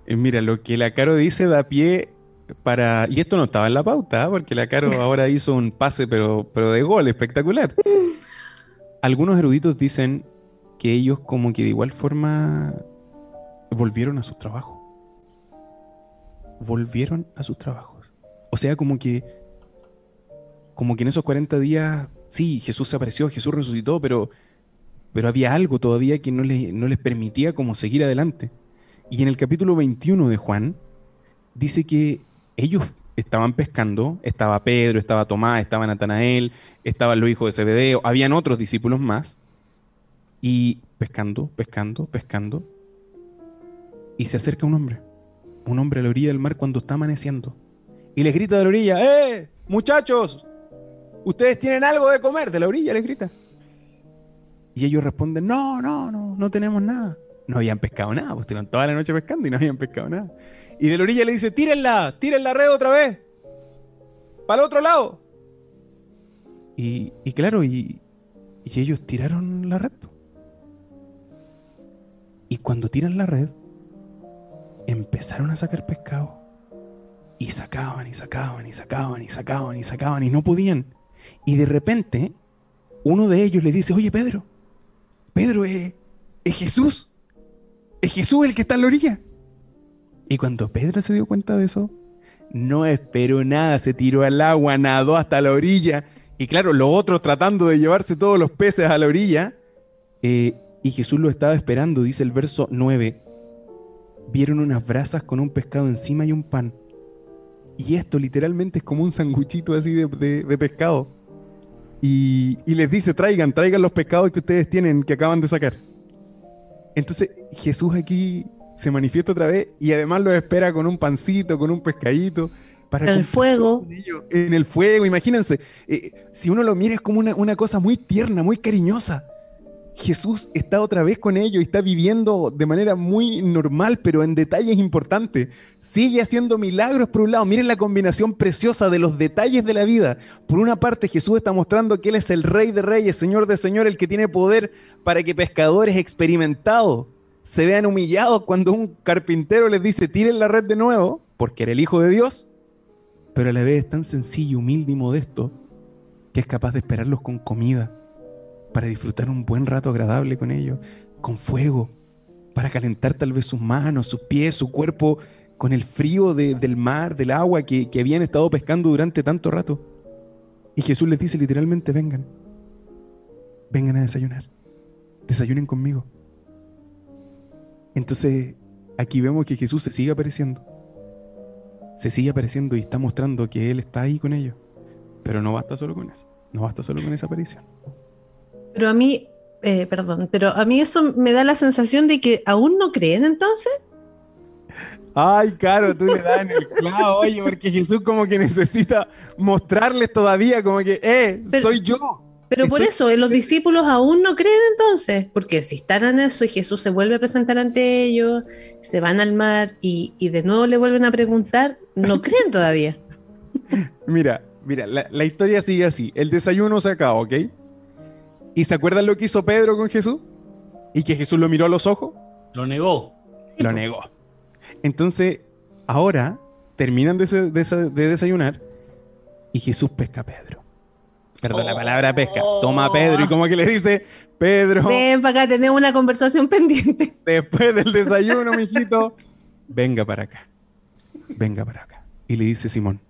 Eh, mira, lo que la Caro dice da pie para. Y esto no estaba en la pauta, ¿ah? porque la Caro ahora hizo un pase, pero, pero de gol, espectacular. Algunos eruditos dicen que ellos, como que de igual forma, volvieron a su trabajo. Volvieron a sus trabajos. O sea, como que. Como que en esos 40 días, sí, Jesús se apareció, Jesús resucitó, pero, pero había algo todavía que no les, no les permitía como seguir adelante. Y en el capítulo 21 de Juan, dice que ellos estaban pescando, estaba Pedro, estaba Tomás, estaba Natanael, estaban los hijos de Zebedeo, habían otros discípulos más, y pescando, pescando, pescando, y se acerca un hombre, un hombre a la orilla del mar cuando está amaneciendo, y les grita de la orilla, ¡eh, muchachos! ¿Ustedes tienen algo de comer? De la orilla les grita. Y ellos responden, no, no, no, no tenemos nada. No habían pescado nada, pues estuvieron toda la noche pescando y no habían pescado nada. Y de la orilla le dice, tírenla, tírenla la red otra vez. Para el otro lado. Y, claro, y, y, ellos tiraron la red. Y cuando tiran la red, empezaron a sacar pescado. Y sacaban y sacaban y sacaban y sacaban y sacaban y no podían. Y de repente, uno de ellos le dice, oye Pedro, Pedro es, es Jesús. Es Jesús el que está en la orilla. Y cuando Pedro se dio cuenta de eso, no esperó nada, se tiró al agua, nadó hasta la orilla. Y claro, los otros tratando de llevarse todos los peces a la orilla. Eh, y Jesús lo estaba esperando, dice el verso 9. Vieron unas brasas con un pescado encima y un pan. Y esto literalmente es como un sanguchito así de, pescado. Y, y, les dice, traigan, traigan los pescados que ustedes tienen, que acaban de sacar. Entonces Jesús aquí se manifiesta otra vez y además lo espera con un pancito, con un pescadito. Para en el fuego. En el fuego, imagínense. Eh, si uno lo mira es como una, una, cosa muy tierna, muy cariñosa. Jesús está otra vez con ellos y está viviendo de manera muy normal, pero en detalles importantes. Sigue haciendo milagros por un lado. Miren la combinación preciosa de los detalles de la vida. Por una parte, Jesús está mostrando que Él es el Rey de Reyes, Señor de Señor, el que tiene poder para que pescadores experimentados se vean humillados cuando un carpintero les dice tiren la red de nuevo, porque era el Hijo de Dios, pero a la vez es tan sencillo, humilde y modesto que es capaz de esperarlos con comida para disfrutar un buen rato agradable con ellos, con fuego, para calentar tal vez sus manos, sus pies, su cuerpo con el frío del mar, del agua que, que habían estado pescando durante tanto rato. Y Jesús les dice literalmente, vengan, vengan a desayunar, desayunen conmigo. Entonces, aquí vemos que Jesús se sigue apareciendo. Se sigue apareciendo y está mostrando que Él está ahí con ellos. Pero no basta solo con eso. No basta solo con esa aparición. Pero a mí, eh, perdón, pero a mí eso me da la sensación de que aún no creen entonces. Ay, claro, tú le das en el clavo, oye, porque Jesús como que necesita mostrarles todavía, como que, eh, soy yo. Pero por eso, los discípulos aún no creen entonces, porque si están en eso y Jesús se vuelve a presentar ante ellos, se van al mar y, de nuevo le vuelven a preguntar, no creen todavía. Mira, mira, la, historia sigue así. El desayuno se acaba, ¿ok? ¿Y se acuerdan lo que hizo Pedro con Jesús? ¿Y que Jesús lo miró a los ojos? Lo negó. Lo negó. Entonces, ahora terminan de, de desayunar y Jesús pesca a Pedro. Perdón, la palabra pesca. Toma Pedro y como que le dice, Pedro. Ven para acá, tenemos una conversación pendiente. Después del desayuno, mijito, venga para acá. Venga para acá. Y le dice Simón,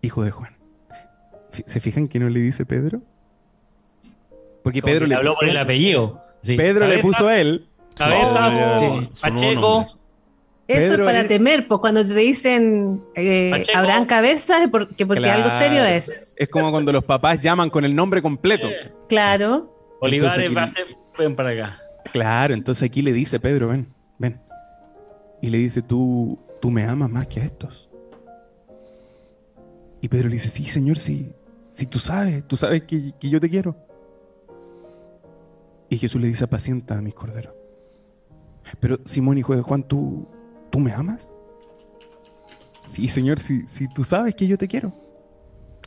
hijo de Juan. ¿Se fijan que no le dice Pedro? Porque Pedro le, habló por el apellido. Pedro le puso a él. Cabezas, Pacheco. Eso es para temer, pues cuando te dicen eh, habrán cabezas, porque, porque algo serio es. Es como cuando los papás llaman con el nombre completo. Claro. Olivares, va a ser, ven para acá. Claro, entonces aquí le dice Pedro, ven, ven. Y le dice, tú, tú me amas más que a estos. Y Pedro le dice, sí, Señor, sí, si tú sabes, tú sabes que, que yo te quiero. Y Jesús le dice, apacienta a mis corderos. Pero Simón, hijo de Juan, ¿tú, ¿tú me amas? Sí, Señor, si, tú sabes que yo te quiero,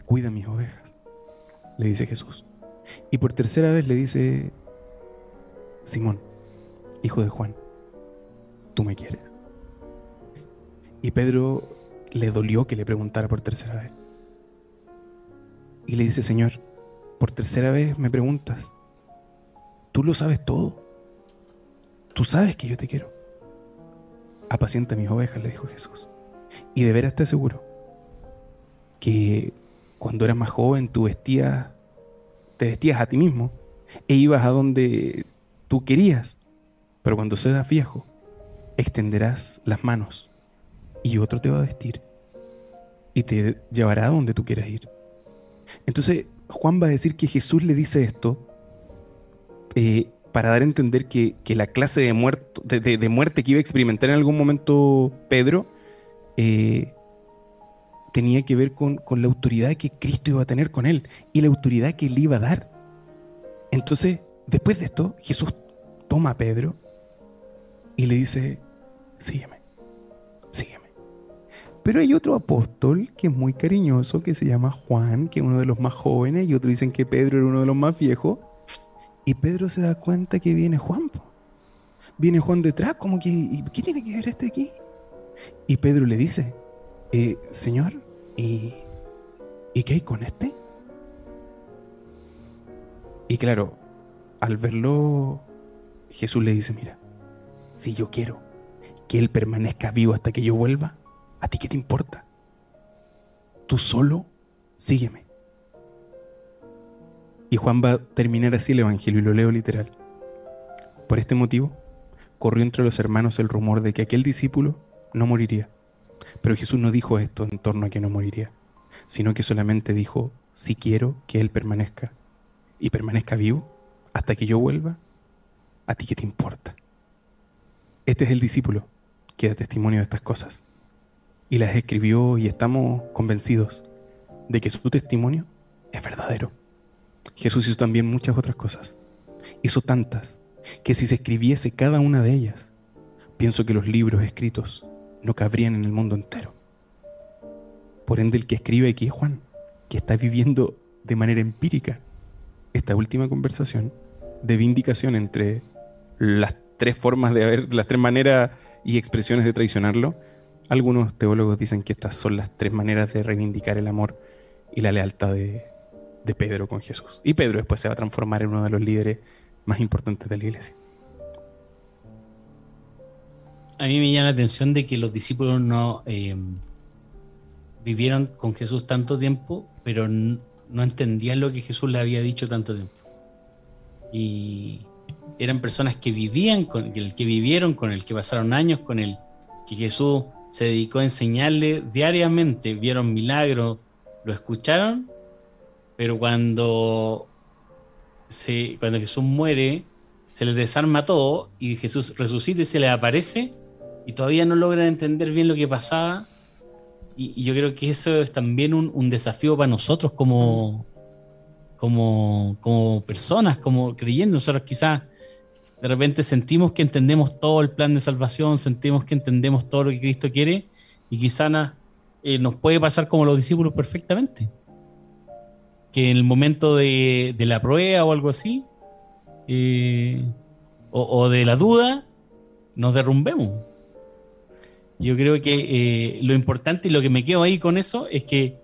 cuida mis ovejas, le dice Jesús. Y por tercera vez le dice, Simón, hijo de Juan, ¿tú me quieres? Y Pedro le dolió que le preguntara por tercera vez. Y le dice, Señor, por tercera vez me preguntas, tú lo sabes todo, tú sabes que yo te quiero. Apacienta mis ovejas, le dijo Jesús. Y de veras te aseguro que cuando eras más joven tú vestías, te vestías a ti mismo e ibas a donde tú querías. Pero cuando seas viejo, extenderás las manos y otro te va a vestir y te llevará a donde tú quieras ir. Entonces, Juan va a decir que Jesús le dice esto eh, para dar a entender que, la clase de, muerto, de, muerte que iba a experimentar en algún momento Pedro eh, tenía que ver con, con, la autoridad que Cristo iba a tener con él y la autoridad que él iba a dar. Entonces, después de esto, Jesús toma a Pedro y le dice, sígueme, sígueme. Pero hay otro apóstol que es muy cariñoso, que se llama Juan, que es uno de los más jóvenes, y otros dicen que Pedro era uno de los más viejos. Y Pedro se da cuenta que viene Juan. Viene Juan detrás, como que, ¿qué tiene que ver este aquí? Y Pedro le dice, eh, Señor, ¿y, ¿y qué hay con este? Y claro, al verlo, Jesús le dice, mira, si yo quiero que Él permanezca vivo hasta que yo vuelva, ¿A ti qué te importa? Tú solo sígueme. Y Juan va a terminar así el Evangelio y lo leo literal. Por este motivo, corrió entre los hermanos el rumor de que aquel discípulo no moriría. Pero Jesús no dijo esto en torno a que no moriría, sino que solamente dijo, si quiero que Él permanezca y permanezca vivo hasta que yo vuelva, ¿a ti qué te importa? Este es el discípulo que da testimonio de estas cosas y las escribió y estamos convencidos de que su testimonio es verdadero. Jesús hizo también muchas otras cosas. Hizo tantas que si se escribiese cada una de ellas, pienso que los libros escritos no cabrían en el mundo entero. Por ende, el que escribe aquí es Juan, que está viviendo de manera empírica esta última conversación de vindicación entre las tres formas de haber, las tres maneras y expresiones de traicionarlo, algunos teólogos dicen que estas son las tres maneras de reivindicar el amor y la lealtad de, Pedro con Jesús. Y Pedro después se va a transformar en uno de los líderes más importantes de la iglesia. A mí me llama la atención de que los discípulos no eh, vivieron con Jesús tanto tiempo, pero no entendían lo que Jesús le había dicho tanto tiempo. Y eran personas que vivían con el que vivieron con él, que pasaron años con él, que Jesús se dedicó a enseñarle diariamente, vieron milagros, lo escucharon, pero cuando, se, cuando Jesús muere, se les desarma todo y Jesús resucita y se les aparece y todavía no logran entender bien lo que pasaba. Y, yo creo que eso es también un, desafío para nosotros como, como, como personas, como creyendo. Nosotros quizás de repente sentimos que entendemos todo el plan de salvación, sentimos que entendemos todo lo que Cristo quiere y quizá eh, nos puede pasar como los discípulos perfectamente. Que en el momento de, la prueba o algo así, eh, o, de la duda, nos derrumbemos. Yo creo que eh, lo importante y lo que me quedo ahí con eso es que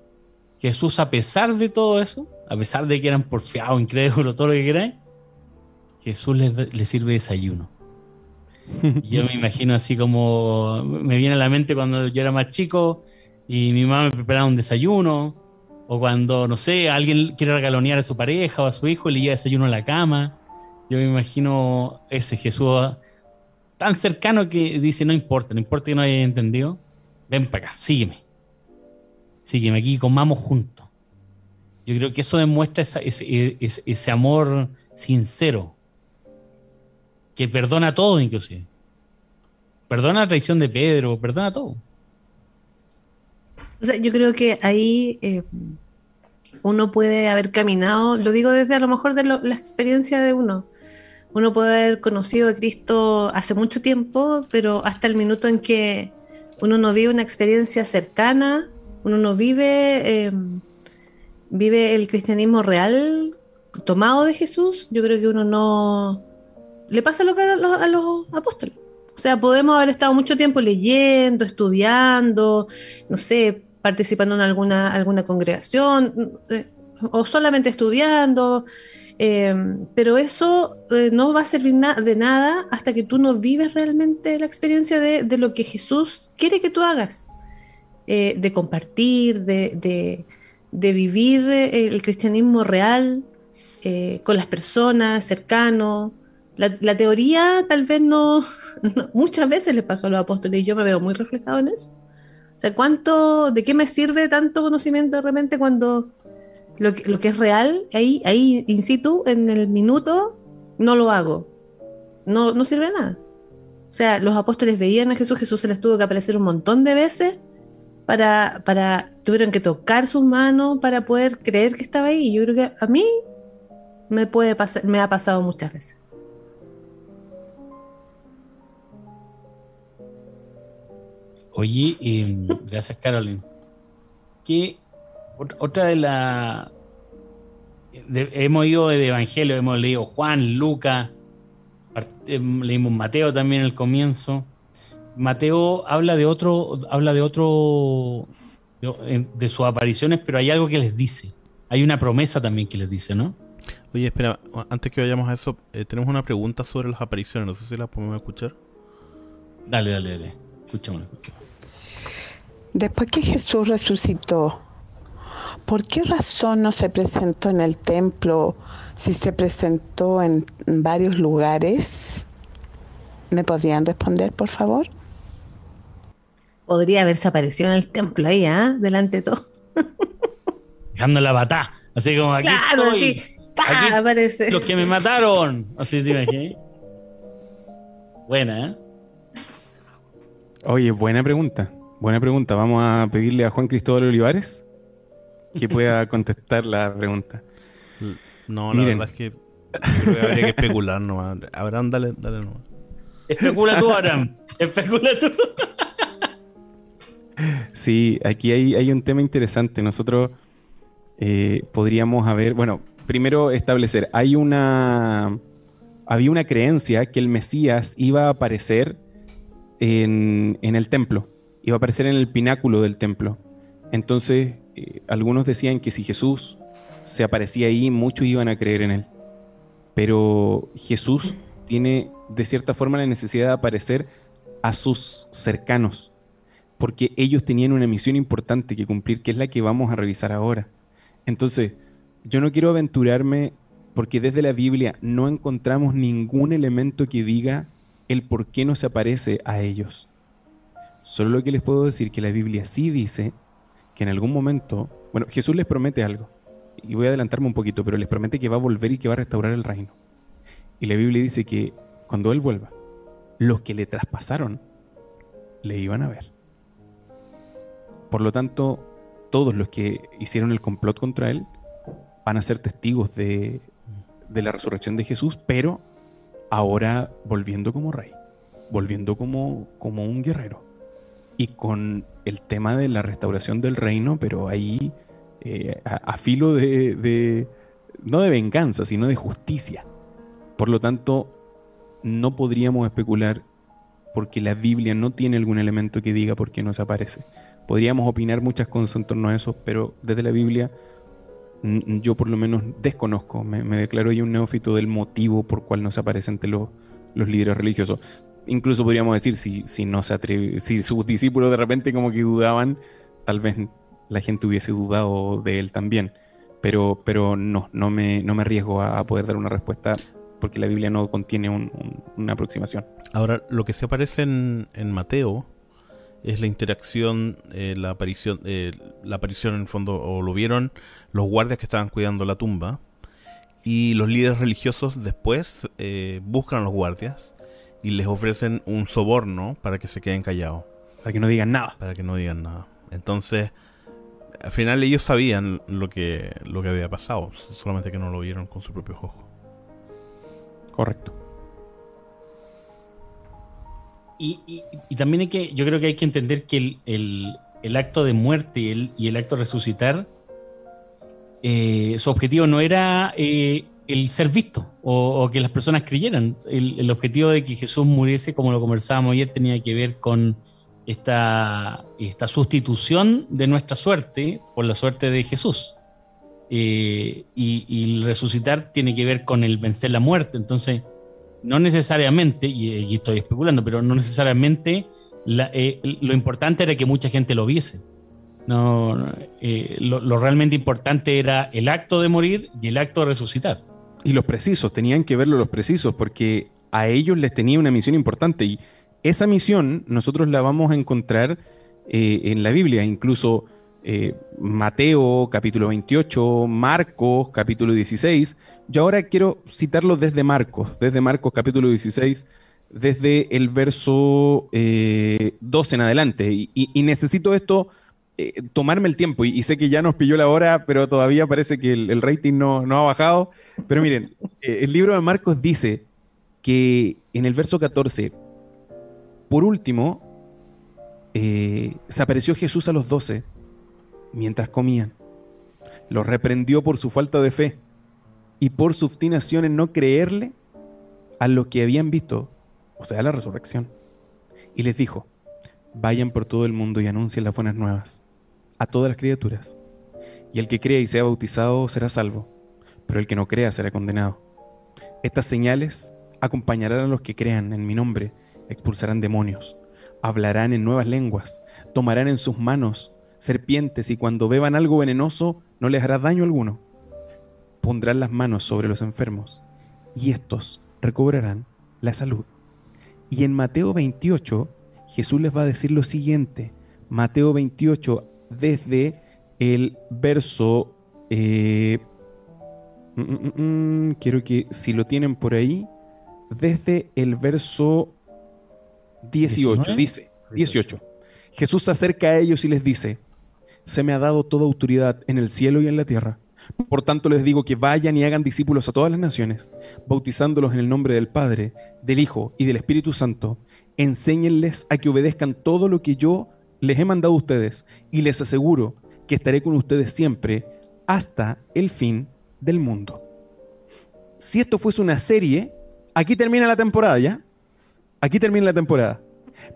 Jesús, a pesar de todo eso, a pesar de que eran porfiados, incrédulos, todo lo que queráis, Jesús le, sirve desayuno. yo me imagino así como me viene a la mente cuando yo era más chico y mi mamá me preparaba un desayuno, o cuando, no sé, alguien quiere regalonear a su pareja o a su hijo y le lleva desayuno a la cama. Yo me imagino ese Jesús tan cercano que dice, no importa, no importa que no hayas entendido, ven para acá, sígueme. Sígueme aquí, comamos juntos. Yo creo que eso demuestra ese, amor sincero, que perdona todo inclusive. Perdona la traición de Pedro, perdona todo. O sea, yo creo que ahí eh, uno puede haber caminado, lo digo desde a lo mejor de la experiencia de uno. Uno puede haber conocido a Cristo hace mucho tiempo, pero hasta el minuto en que uno no vive una experiencia cercana, uno no vive, em, vive el cristianismo real tomado de Jesús, yo creo que uno no le pasa lo que a los apóstoles. O sea, podemos haber estado mucho tiempo leyendo, estudiando, no sé, participando en alguna, alguna congregación eh, o solamente estudiando, em, pero eso eh, no va a servir de nada hasta que tú no vives realmente la experiencia de, lo que Jesús quiere que tú hagas, eh, de compartir, de, vivir el cristianismo real con las personas, cercano. La, teoría tal vez no, muchas veces le pasó a los apóstoles y yo me veo muy reflejado en eso sea, ¿cuánto, de qué me sirve tanto conocimiento de repente cuando lo que, es real, ahí, ahí in situ, en el minuto, no lo hago? No, no sirve de nada. O sea, los apóstoles veían a Jesús, Jesús se les tuvo que aparecer un montón de veces para, para, tuvieron que tocar sus manos para poder creer que estaba ahí. Y yo creo que a mí me puede pasar, me ha pasado muchas veces. Oye, em, gracias Carolyn. ¿Qué otra de la hemos ido de Evangelio, hemos leído Juan, Lucas, em, leímos Mateo también al comienzo. Mateo habla de otro, habla de otro de sus apariciones, pero hay algo que les dice. Hay una promesa también que les dice, ¿no? Oye, espera, antes que vayamos a eso, eh, tenemos una pregunta sobre las apariciones. No sé si las podemos escuchar. Dale, dale, dale. Escuchémosla. Después que Jesús resucitó, ¿por qué razón no se presentó en el templo si se presentó en varios lugares? ¿Me podrían responder, por favor? Podría haberse aparecido en el templo ahí, ¿ah? Delante de todo. Dejando la batá. Así como aquí claro, estoy. aquí aparece. Los que me mataron. Así se imagina. Buena, ¿eh? Oye, buena pregunta. Buena pregunta. Vamos a pedirle a Juan Cristóbal Olivares que pueda contestar la pregunta. No, la verdad es que habría que especular nomás. Abraham, dale, dale nomás. Especula tú, Abraham. Especula tú. Sí, aquí hay, hay un tema interesante. Nosotros eh, podríamos haber, bueno, primero establecer, hay una, había una creencia que el Mesías iba a aparecer en, en el templo iba a aparecer en el pináculo del templo. Entonces, eh, algunos decían que si Jesús se aparecía ahí, muchos iban a creer en él. Pero Jesús tiene de cierta forma la necesidad de aparecer a sus cercanos, porque ellos tenían una misión importante que cumplir, que es la que vamos a revisar ahora. Entonces, yo no quiero aventurarme porque desde la Biblia no encontramos ningún elemento que diga el por qué no se aparece a ellos. Solo lo que les puedo decir que la Biblia sí dice que en algún momento, bueno, Jesús les promete algo, y voy a adelantarme un poquito, pero les promete que va a volver y que va a restaurar el reino. Y la Biblia dice que cuando Él vuelva, los que le traspasaron le iban a ver. Por lo tanto, todos los que hicieron el complot contra Él van a ser testigos de, de la resurrección de Jesús, pero ahora volviendo como rey, volviendo como, como un guerrero y con el tema de la restauración del reino, pero ahí eh, a, filo de, no de venganza, sino de justicia. Por lo tanto, no podríamos especular porque la Biblia no tiene algún elemento que diga por qué no se aparece. Podríamos opinar muchas cosas en torno a eso, pero desde la Biblia yo por lo menos desconozco, me, declaro yo un neófito del motivo por cual no se aparece ante los, los líderes religiosos incluso podríamos decir, si, si, no se si sus discípulos de repente como que dudaban, tal vez la gente hubiese dudado de él también. Pero, pero no, no me, no me arriesgo a, poder dar una respuesta porque la Biblia no contiene una aproximación. Ahora, lo que se aparece en, Mateo es la interacción, eh, la aparición, eh, la aparición en el fondo, o lo vieron los guardias que estaban cuidando la tumba, y los líderes religiosos después eh, buscan a los guardias y les ofrecen un soborno para que se queden callados. Para que no digan nada. Para que no digan nada. Entonces, al final ellos sabían lo que, lo que había pasado, solamente que no lo vieron con su propio ojos. Correcto. Y, también hay que, yo creo que hay que entender que el, acto de muerte y el, y el acto de resucitar, eh, su objetivo no era eh, el ser visto o, que las personas creyeran. El, objetivo de que Jesús muriese, como lo conversábamos ayer, tenía que ver con esta, esta sustitución de nuestra suerte por la suerte de Jesús. Eh, y, el resucitar tiene que ver con el vencer la muerte. Entonces, no necesariamente, y aquí estoy especulando, pero no necesariamente eh, lo importante era que mucha gente lo viese. No, eh, lo, lo, realmente importante era el acto de morir y el acto de resucitar. Y los precisos, tenían que verlo los precisos, porque a ellos les tenía una misión importante. Y esa misión nosotros la vamos a encontrar eh, en la Biblia, incluso eh, Mateo capítulo 28, Marcos capítulo 16. Yo ahora quiero citarlo desde Marcos, desde Marcos capítulo 16, desde el verso 12 eh, en adelante. Y, necesito esto, tomarme el tiempo. Y, sé que ya nos pilló la hora, pero todavía parece que el, rating no, no, ha bajado. Pero miren, el libro de Marcos dice que en el verso 14, por último, eh, se apareció Jesús a los doce mientras comían. Los reprendió por su falta de fe y por su obstinación en no creerle a lo que habían visto, o sea, la resurrección. Y les dijo, vayan por todo el mundo y anuncien las buenas nuevas a todas las criaturas. Y el que crea y sea bautizado será salvo, pero el que no crea será condenado. Estas señales acompañarán a los que crean en mi nombre expulsarán demonios, hablarán en nuevas lenguas, tomarán en sus manos serpientes y cuando beban algo venenoso no les hará daño alguno. Pondrán las manos sobre los enfermos y estos recobrarán la salud. Y en Mateo 28 Jesús les va a decir lo siguiente. Mateo 28 desde el verso... Eh, mm, mm, mm, quiero que si lo tienen por ahí, desde el verso 18, dice, 18. Jesús se acerca a ellos y les dice, se me ha dado toda autoridad en el cielo y en la tierra. Por tanto les digo que vayan y hagan discípulos a todas las naciones, bautizándolos en el nombre del Padre, del Hijo y del Espíritu Santo. Enséñenles a que obedezcan todo lo que yo les he mandado a ustedes y les aseguro que estaré con ustedes siempre hasta el fin del mundo. Si esto fuese una serie, aquí termina la temporada, ¿ya? Aquí termina la temporada.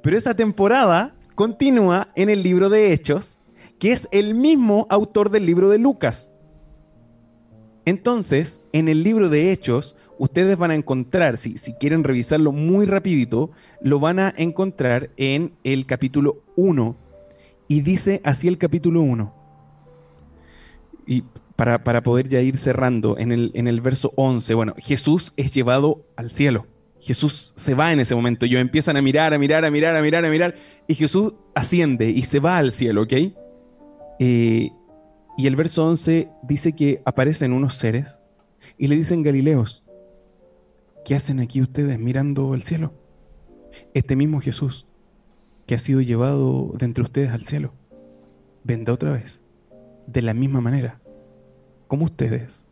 Pero esa temporada continúa en el libro de Hechos, que es el mismo autor del libro de Lucas. Entonces, en el libro de Hechos, ustedes van a encontrar, si, si quieren revisarlo muy rapidito, lo van a encontrar en el capítulo 1. Y dice así el capítulo 1. Y para, poder ya ir cerrando, en el, en el verso 11, bueno, Jesús es llevado al cielo. Jesús se va en ese momento. Ellos empiezan a mirar, a mirar, a mirar, a mirar, a mirar. Y Jesús asciende y se va al cielo, ¿ok? Eh, y el verso 11 dice que aparecen unos seres y le dicen Galileos, ¿qué hacen aquí ustedes mirando el cielo? Este mismo Jesús que ha sido llevado de entre ustedes al cielo, vendrá otra vez, de la misma manera, como ustedes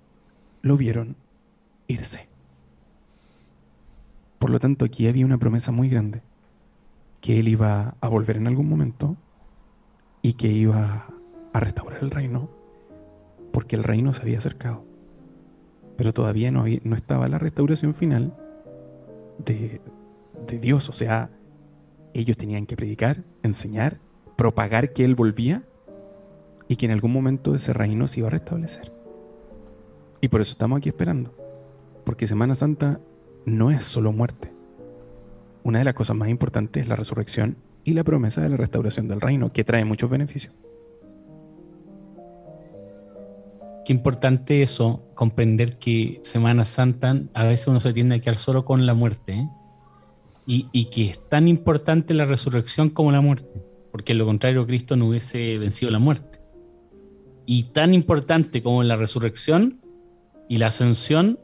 lo vieron irse. Por lo tanto, aquí había una promesa muy grande, que él iba a volver en algún momento y que iba a restaurar el reino, porque el reino se había acercado. Pero todavía no, no estaba la restauración final de, de Dios, o sea, ellos tenían que predicar, enseñar, propagar que Él volvía y que en algún momento ese reino se iba a restablecer. Y por eso estamos aquí esperando, porque Semana Santa no es solo muerte. Una de las cosas más importantes es la resurrección y la promesa de la restauración del reino, que trae muchos beneficios. Qué importante eso, comprender que Semana Santa a veces uno se tiende a quedar solo con la muerte. ¿eh? Y, y, que es tan importante la resurrección como la muerte, porque en lo contrario Cristo no hubiese vencido la muerte. Y tan importante como la resurrección y la ascensión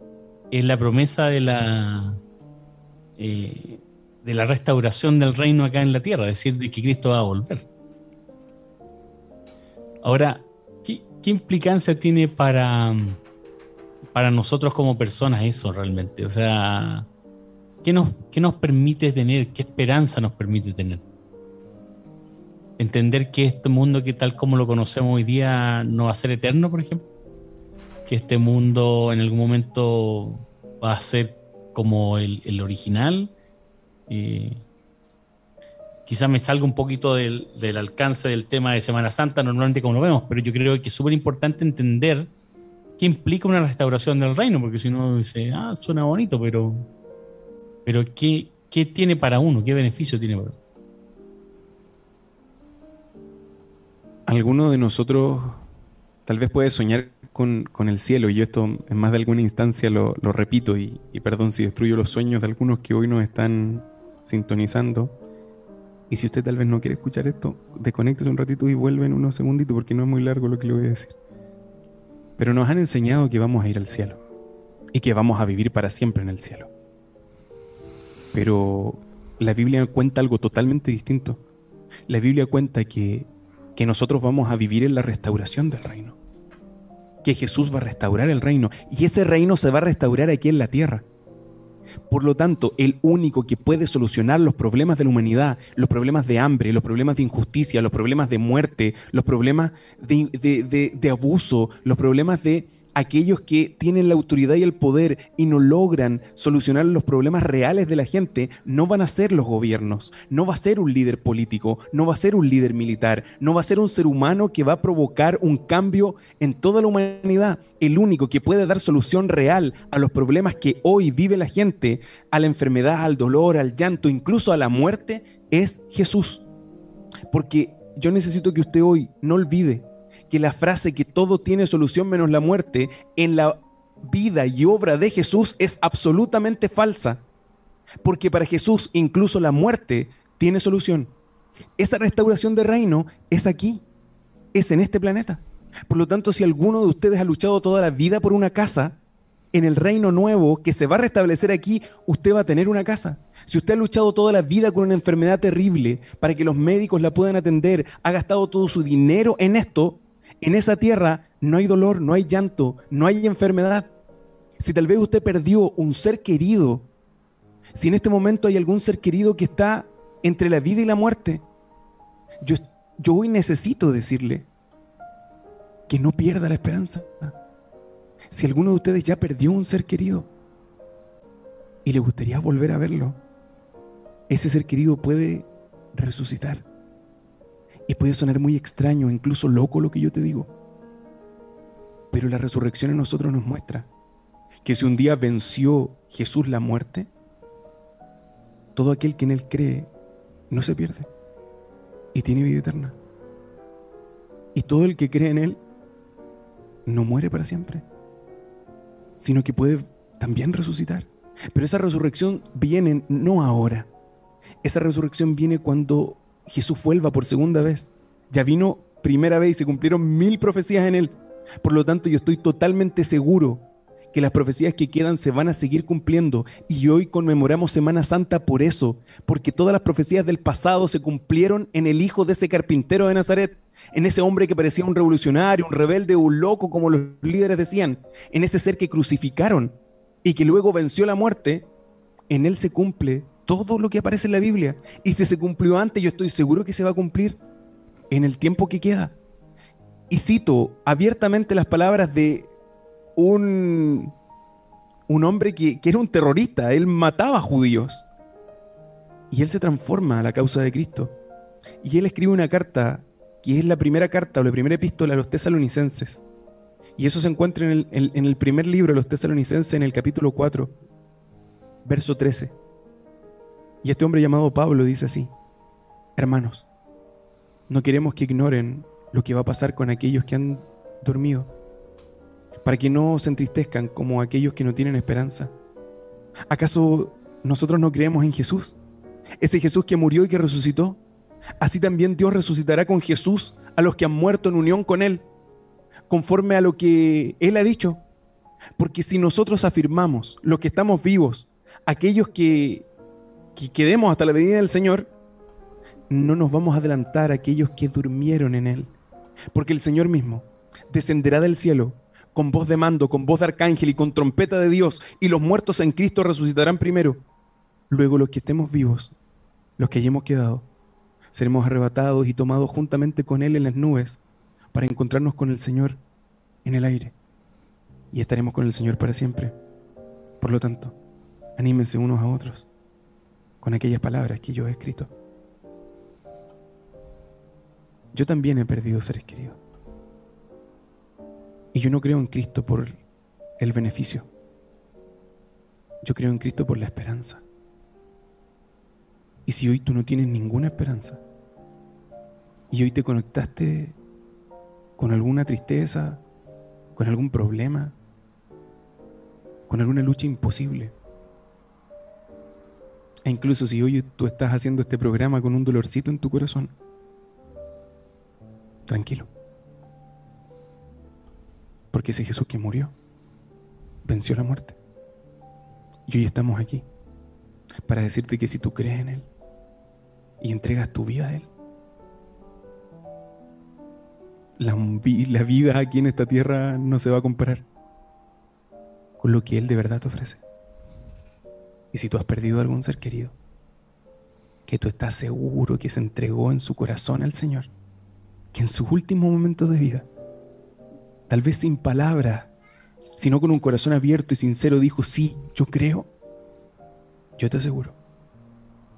es la promesa de la, eh, de la restauración del reino acá en la tierra, es decir, de que Cristo va a volver. Ahora, ¿qué, implicancia tiene para, para nosotros como personas eso realmente? O sea, ¿qué nos, ¿qué nos permite tener? ¿Qué esperanza nos permite tener? Entender que este mundo que tal como lo conocemos hoy día no va a ser eterno, por ejemplo. Que este mundo en algún momento va a ser como el, el original. Eh, quizás me salga un poquito del, alcance del tema de Semana Santa, normalmente como lo vemos, pero yo creo que es súper importante entender qué implica una restauración del reino, porque si no dice, ah, suena bonito, pero, pero ¿qué, ¿qué tiene para uno? ¿Qué beneficio tiene para uno? Alguno de nosotros tal vez puede soñar con, el cielo, y yo esto en más de alguna instancia lo, repito, y, perdón si destruyo los sueños de algunos que hoy nos están sintonizando, y si usted tal vez no quiere escuchar esto, desconéctese un ratito y vuelve en unos segunditos porque no es muy largo lo que le voy a decir. Pero nos han enseñado que vamos a ir al cielo y que vamos a vivir para siempre en el cielo. Pero la Biblia cuenta algo totalmente distinto. La Biblia cuenta que, que nosotros vamos a vivir en la restauración del reino. Que Jesús va a restaurar el reino y ese reino se va a restaurar aquí en la tierra. Por lo tanto, el único que puede solucionar los problemas de la humanidad, los problemas de hambre, los problemas de injusticia, los problemas de muerte, los problemas de, abuso, los problemas de aquellos que tienen la autoridad y el poder y no logran solucionar los problemas reales de la gente, no van a ser los gobiernos, no va a ser un líder político, no va a ser un líder militar, no va a ser un ser humano que va a provocar un cambio en toda la humanidad. El único que puede dar solución real a los problemas que hoy vive la gente, a la enfermedad, al dolor, al llanto, incluso a la muerte, es Jesús. Porque yo necesito que usted hoy no olvide que la frase que todo tiene solución menos la muerte en la vida y obra de Jesús es absolutamente falsa. Porque para Jesús incluso la muerte tiene solución. Esa restauración de reino es aquí, es en este planeta. Por lo tanto, si alguno de ustedes ha luchado toda la vida por una casa, en el reino nuevo que se va a restablecer aquí, usted va a tener una casa. Si usted ha luchado toda la vida con una enfermedad terrible para que los médicos la puedan atender, ha gastado todo su dinero en esto, en esa tierra no hay dolor, no hay llanto, no hay enfermedad. Si tal vez usted perdió un ser querido, si en este momento hay algún ser querido que está entre la vida y la muerte, yo, hoy necesito decirle que no pierda la esperanza. Si alguno de ustedes ya perdió un ser querido y le gustaría volver a verlo, ese ser querido puede resucitar. Y puede sonar muy extraño, incluso loco lo que yo te digo. Pero la resurrección en nosotros nos muestra que si un día venció Jesús la muerte, todo aquel que en Él cree no se pierde y tiene vida eterna. Y todo el que cree en Él no muere para siempre, sino que puede también resucitar. Pero esa resurrección viene no ahora. Esa resurrección viene cuando Jesús vuelva por segunda vez. Ya vino primera vez y se cumplieron mil profecías en él. Por lo tanto, yo estoy totalmente seguro que las profecías que quedan se van a seguir cumpliendo. Y hoy conmemoramos Semana Santa por eso, porque todas las profecías del pasado se cumplieron en el hijo de ese carpintero de Nazaret, en ese hombre que parecía un revolucionario, un rebelde, un loco, como los líderes decían, en ese ser que crucificaron y que luego venció la muerte. En él se cumple todo lo que aparece en la Biblia. Y si se cumplió antes, yo estoy seguro que se va a cumplir en el tiempo que queda. Y cito abiertamente las palabras de un, un hombre que, que era un terrorista. Él mataba judíos. Y él se transforma a la causa de Cristo. Y él escribe una carta, que es la primera carta o la primera epístola a los tesalonicenses. Y eso se encuentra en el, en el primer libro de los tesalonicenses, en el capítulo 4, verso 13. Y este hombre llamado Pablo dice así, hermanos, no queremos que ignoren lo que va a pasar con aquellos que han dormido, para que no se entristezcan como aquellos que no tienen esperanza. ¿Acaso nosotros no creemos en Jesús? Ese Jesús que murió y que resucitó. Así también Dios resucitará con Jesús a los que han muerto en unión con Él, conforme a lo que Él ha dicho. Porque si nosotros afirmamos, los que estamos vivos, aquellos que, que quedemos hasta la venida del Señor, no nos vamos a adelantar a aquellos que durmieron en Él. Porque el Señor mismo descenderá del cielo con voz de mando, con voz de arcángel y con trompeta de Dios, y los muertos en Cristo resucitarán primero. Luego los que estemos vivos, los que hayamos quedado, seremos arrebatados y tomados juntamente con Él en las nubes para encontrarnos con el Señor en el aire. Y estaremos con el Señor para siempre. Por lo tanto, anímense unos a otros con aquellas palabras que yo he escrito. Yo también he perdido seres queridos. Y yo no creo en Cristo por el beneficio. Yo creo en Cristo por la esperanza. Y si hoy tú no tienes ninguna esperanza y hoy te conectaste con alguna tristeza, con algún problema, con alguna lucha imposible, e incluso si hoy tú estás haciendo este programa con un dolorcito en tu corazón, tranquilo. Porque ese Jesús que murió venció la muerte. Y hoy estamos aquí para decirte que si tú crees en Él y entregas tu vida a Él, la, vida aquí en esta tierra no se va a comparar con lo que Él de verdad te ofrece. Y si tú has perdido algún ser querido, que tú estás seguro que se entregó en su corazón al Señor, que en sus últimos momentos de vida tal vez sin palabras, sino con un corazón abierto y sincero, dijo, sí, yo creo, yo te aseguro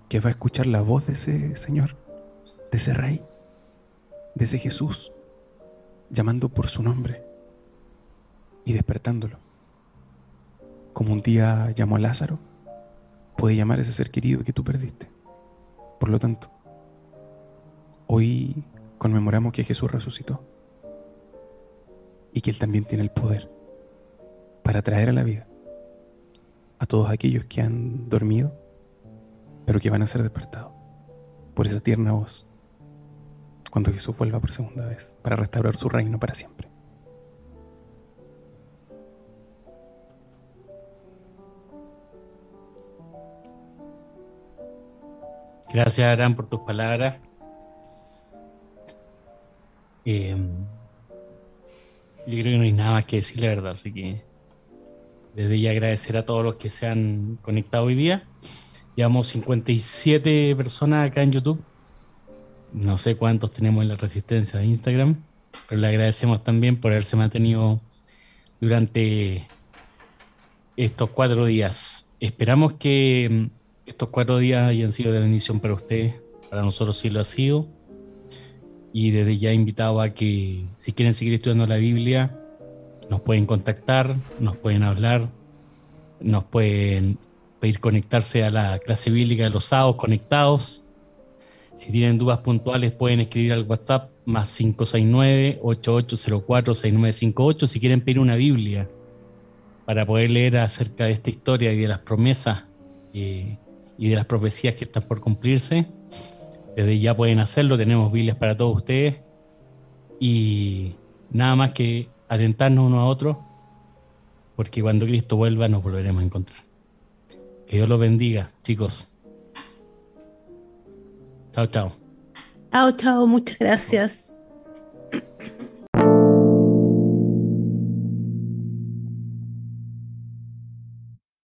que va a escuchar la voz de ese Señor, de ese Rey, de ese Jesús, llamando por su nombre y despertándolo. Como un día llamó a Lázaro, puede llamar a ese ser querido que tú perdiste. Por lo tanto, hoy conmemoramos que Jesús resucitó y que Él también tiene el poder para traer a la vida a todos aquellos que han dormido, pero que van a ser despertados por esa tierna voz cuando Jesús vuelva por segunda vez para restaurar su reino para siempre. Gracias, Aran, por tus palabras. Eh, yo creo que no hay nada más que decir, la verdad. Así que desde ya agradecer a todos los que se han conectado hoy día. Llevamos 57 personas acá en YouTube. No sé cuántos tenemos en la resistencia de Instagram, pero le agradecemos también por haberse mantenido durante estos cuatro días. Esperamos que mm, estos cuatro días hayan sido de bendición para usted. Para nosotros sí lo ha sido y desde ya invitado a que si quieren seguir estudiando la Biblia, nos pueden contactar, nos pueden hablar, nos pueden pedir conectarse a la clase bíblica de los sábados conectados. Si tienen dudas puntuales pueden escribir al WhatsApp más 569-8804-6958 si quieren pedir una Biblia para poder leer acerca de esta historia y de las promesas eh, y de las profecías que están por cumplirse. Desde ya pueden hacerlo, tenemos Biblias para todos ustedes. Y nada más que alentarnos uno a otro, porque cuando Cristo vuelva nos volveremos a encontrar. Que Dios los bendiga, chicos. Chao, chao. Chao, chao, muchas gracias.